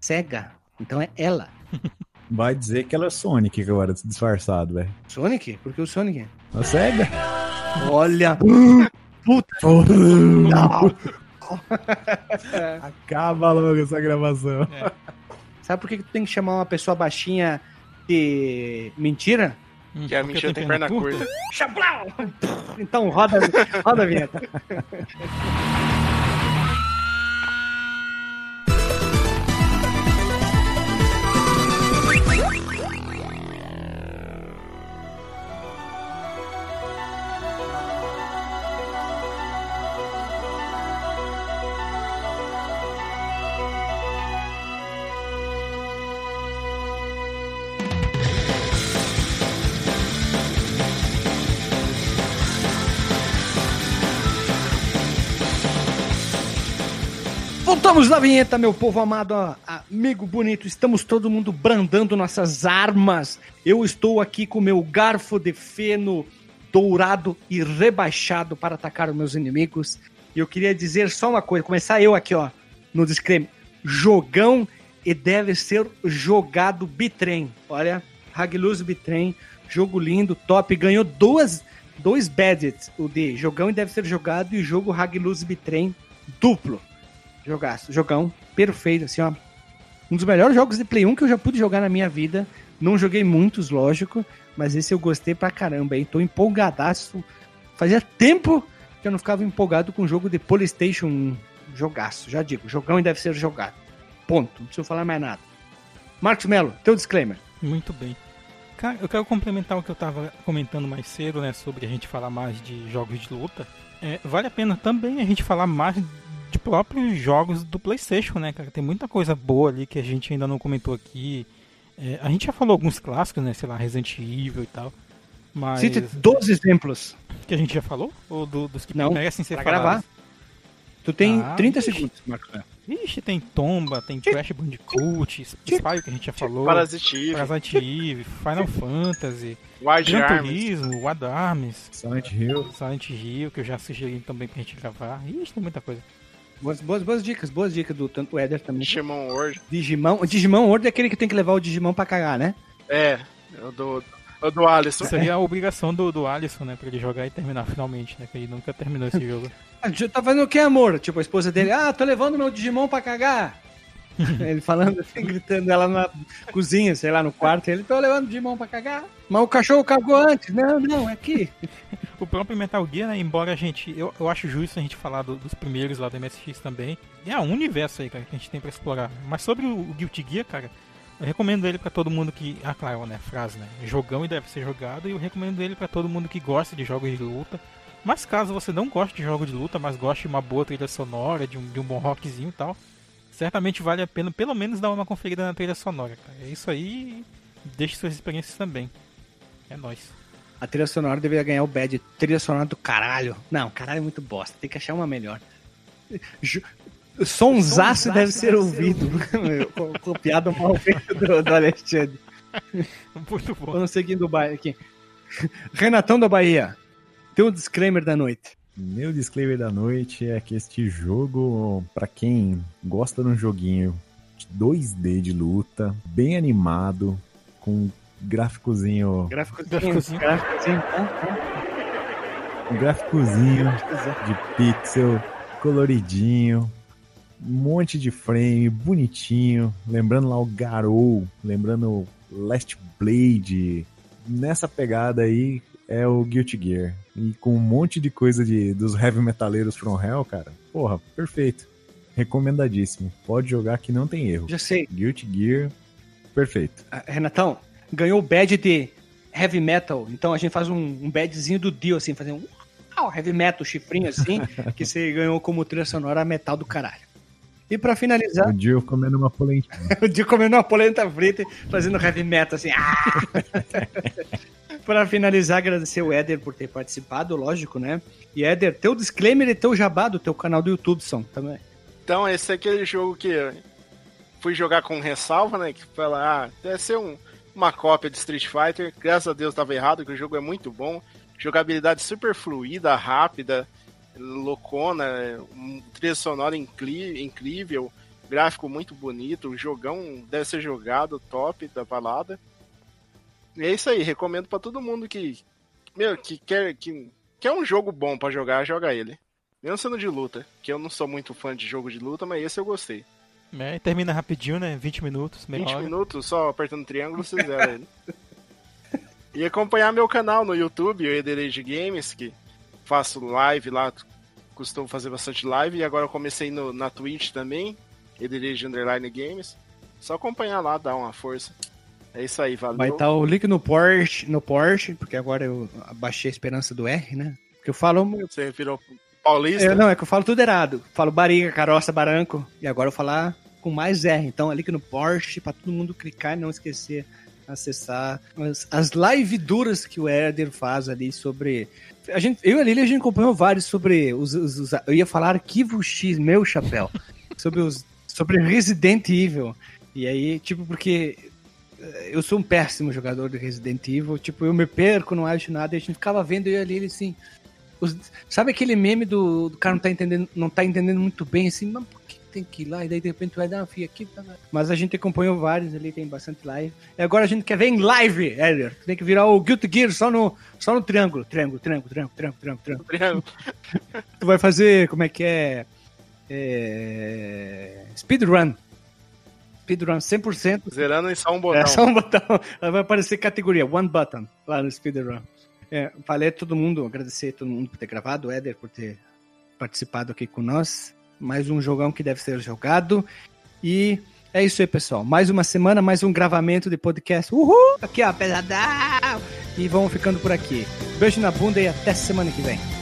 cega. Então é ela. Vai dizer que ela é Sonic agora, disfarçado, velho. Sonic? Por que o Sonic? A SEGA? Olha! Puta! Acaba logo essa gravação. Sabe por que tu tem que chamar uma pessoa baixinha de mentira? Que a mentira tem perna curta. Chablau! Então roda, roda a vinheta. Voltamos da vinheta, meu povo amado, amigo bonito. Estamos todo mundo brandando nossas armas. Eu estou aqui com meu garfo de feno dourado e rebaixado para atacar os meus inimigos. E eu queria dizer só uma coisa, começar eu aqui, ó, no disclaimer. Jogão e deve ser jogado bitrem. Olha, Hagluz bitrem, jogo lindo, top, ganhou duas dois badges, o de jogão e deve ser jogado e jogo Hagluz bitrem duplo. Jogaço, jogão, perfeito, assim, ó. Um dos melhores jogos de Play 1 que eu já pude jogar na minha vida. Não joguei muitos, lógico, mas esse eu gostei pra caramba, hein? Tô empolgadaço. Fazia tempo que eu não ficava empolgado com um jogo de PlayStation 1. Jogaço, já digo, jogão e deve ser jogado. Ponto, não preciso falar mais nada. Marcos Melo, teu disclaimer. Muito bem. Cara, eu quero complementar o que eu tava comentando mais cedo, né? Sobre a gente falar mais de jogos de luta. É, vale a pena também a gente falar mais de próprios jogos do PlayStation, né, cara? Tem muita coisa boa ali que a gente ainda não comentou aqui. É, a gente já falou alguns clássicos, né? Sei lá, Resident Evil e tal. Mas. Cite 12 exemplos. Que a gente já falou? Ou do- dos que Não, merecem ser pra falados? gravar. Tu tem Ah, 30 ixi. segundos, Marcos Melo. Ixi, tem Tomba, tem Crash Bandicoot, Spyro que a gente já falou. Parasite Eve. Parasite Eve, Final Fantasy, Wild Gran. Turismo, Wild Arms, Silent Hill. Silent Hill, que eu já sugeri também pra gente gravar. Ixi, tem muita coisa. Boas, boas, boas dicas, boas dicas do tanto o Eder também. Digimon World. Digimon, o Digimon World é aquele que tem que levar o Digimon pra cagar, né? É, o do, o do Alisson. Seria a obrigação do, do Alisson, né? Pra ele jogar e terminar finalmente, né? Que ele nunca terminou esse jogo. Ah, Tá fazendo o que, amor? Tipo, a esposa dele, ah, tô levando meu Digimon pra cagar. ele falando assim, gritando ela na cozinha, sei lá, no quarto. Ele, tô levando o Digimon pra cagar. Mas o cachorro cagou antes. Não, não, é aqui. O próprio Metal Gear, né? Embora a gente. Eu, eu acho justo a gente falar do- dos primeiros lá do MSX também. É um universo aí, cara, que a gente tem pra explorar. Mas sobre o, o Guilty Gear, cara, eu recomendo ele pra todo mundo que. Ah, claro, né? Frase, né? Jogão e deve ser jogado. E eu recomendo ele pra todo mundo que gosta de jogos de luta. Mas caso você não goste de jogo de luta, mas goste de uma boa trilha sonora, de um, de um bom rockzinho e tal, certamente vale a pena pelo menos dar uma conferida na trilha sonora, cara. É isso aí. Deixe suas experiências também. É nóis. A trilha sonora deveria ganhar o badge trilha sonora do caralho. Não, caralho é muito bosta. Tem que achar uma melhor. Ju- Sonsaço deve ser ouvido. Copiado mal feito do, do Alexandre. Muito bom. Vamos seguindo o baile aqui. Renatão da Bahia. Tem um disclaimer da noite. Meu disclaimer da noite é que este jogo, pra quem gosta de um joguinho de 2D de luta, bem animado, com gráficozinho, Gráficozinho. Gráficozinho. Gráficozinho. um gráficozinho de pixel, coloridinho, um monte de frame, bonitinho, lembrando lá o Garou, lembrando o Last Blade, nessa pegada aí é o Guilty Gear. E com um monte de coisa de, dos heavy metaleiros from hell, cara, porra, perfeito. Recomendadíssimo. Pode jogar que não tem erro. Já sei. Guilty Gear, perfeito. Ah, Renatão, ganhou o badge de heavy metal. Então a gente faz um, um badgezinho do Dio, assim, fazer um uau, heavy metal, chifrinho assim, que você ganhou como trilha sonora metal do caralho. E pra finalizar, O Dio comendo uma polentinha. o Dio comendo uma polenta frita e fazendo heavy metal assim. Ah! pra finalizar, agradecer o Éder por ter participado, lógico, né? E Éder, teu disclaimer e teu jabá do teu canal do YouTube, São, também. Então, esse é aquele jogo que fui jogar com ressalva, né? Que fala, ah, deve ser um- uma cópia de Street Fighter. Graças a Deus tava errado, que o jogo é muito bom. Jogabilidade super fluida, rápida, loucona, um trilha sonora incrível. Gráfico muito bonito, jogão deve ser jogado, top da balada. E é isso aí, recomendo pra todo mundo que, meu, que quer, que quer um jogo bom pra jogar, joga ele. Mesmo sendo de luta, que eu não sou muito fã de jogo de luta, mas esse eu gostei. É, e termina rapidinho, né? 20 minutos, meia 20 hora. minutos só apertando triângulo, você zera ele. E acompanhar meu canal no YouTube, o Ederage Games, que faço live lá, costumo fazer bastante live, e agora eu comecei no, na Twitch também, Ederage Underline Games. Só acompanhar lá, dar uma força. É isso aí, valeu. Vai estar o link no Porsche, no Porsche, porque agora eu abaixei a esperança do R, né? Porque eu falo. Você virou paulista? Eu, não, é que eu falo tudo errado. Falo barriga, caroça, baranco. E agora eu falar com mais R. Então, ali que no Porsche, pra todo mundo clicar e não esquecer acessar as, as live duras que o Herder faz ali sobre. A gente, eu e a Lili, a gente acompanhou vários sobre os, os- os- Eu ia falar arquivo X, meu chapéu. sobre os. Sobre Resident Evil. E aí, tipo, porque eh, eu sou um péssimo jogador de Resident Evil. Tipo, eu me perco, não acho nada. E a gente ficava vendo eu e a Lili assim. os- sabe aquele meme do, do cara não tá entendendo, não tá entendendo muito bem assim, mas por tem que ir lá? E daí de repente vai dar uma fia aqui. tá. Mas a gente acompanhou vários ali, tem bastante live. E agora a gente quer ver em live, Éder. Tem que virar o Guilty Gear só no, só no triângulo. Triângulo, triângulo, triângulo, triângulo, triângulo, triângulo. Triângulo. Tu vai fazer, como é que é? é... Speedrun. Speedrun 100%. Zerando em só um botão. É só um botão. Vai aparecer categoria One Button lá no Speedrun. É, falei a todo mundo, agradecer a todo mundo por ter gravado, o Éder por ter participado aqui com nós. Mais um jogão que deve ser jogado. E é isso aí, pessoal. Mais uma semana, mais um gravamento de podcast. Uhul! Aqui, ó, pesadão! E vamos ficando por aqui. Beijo na bunda e até semana que vem.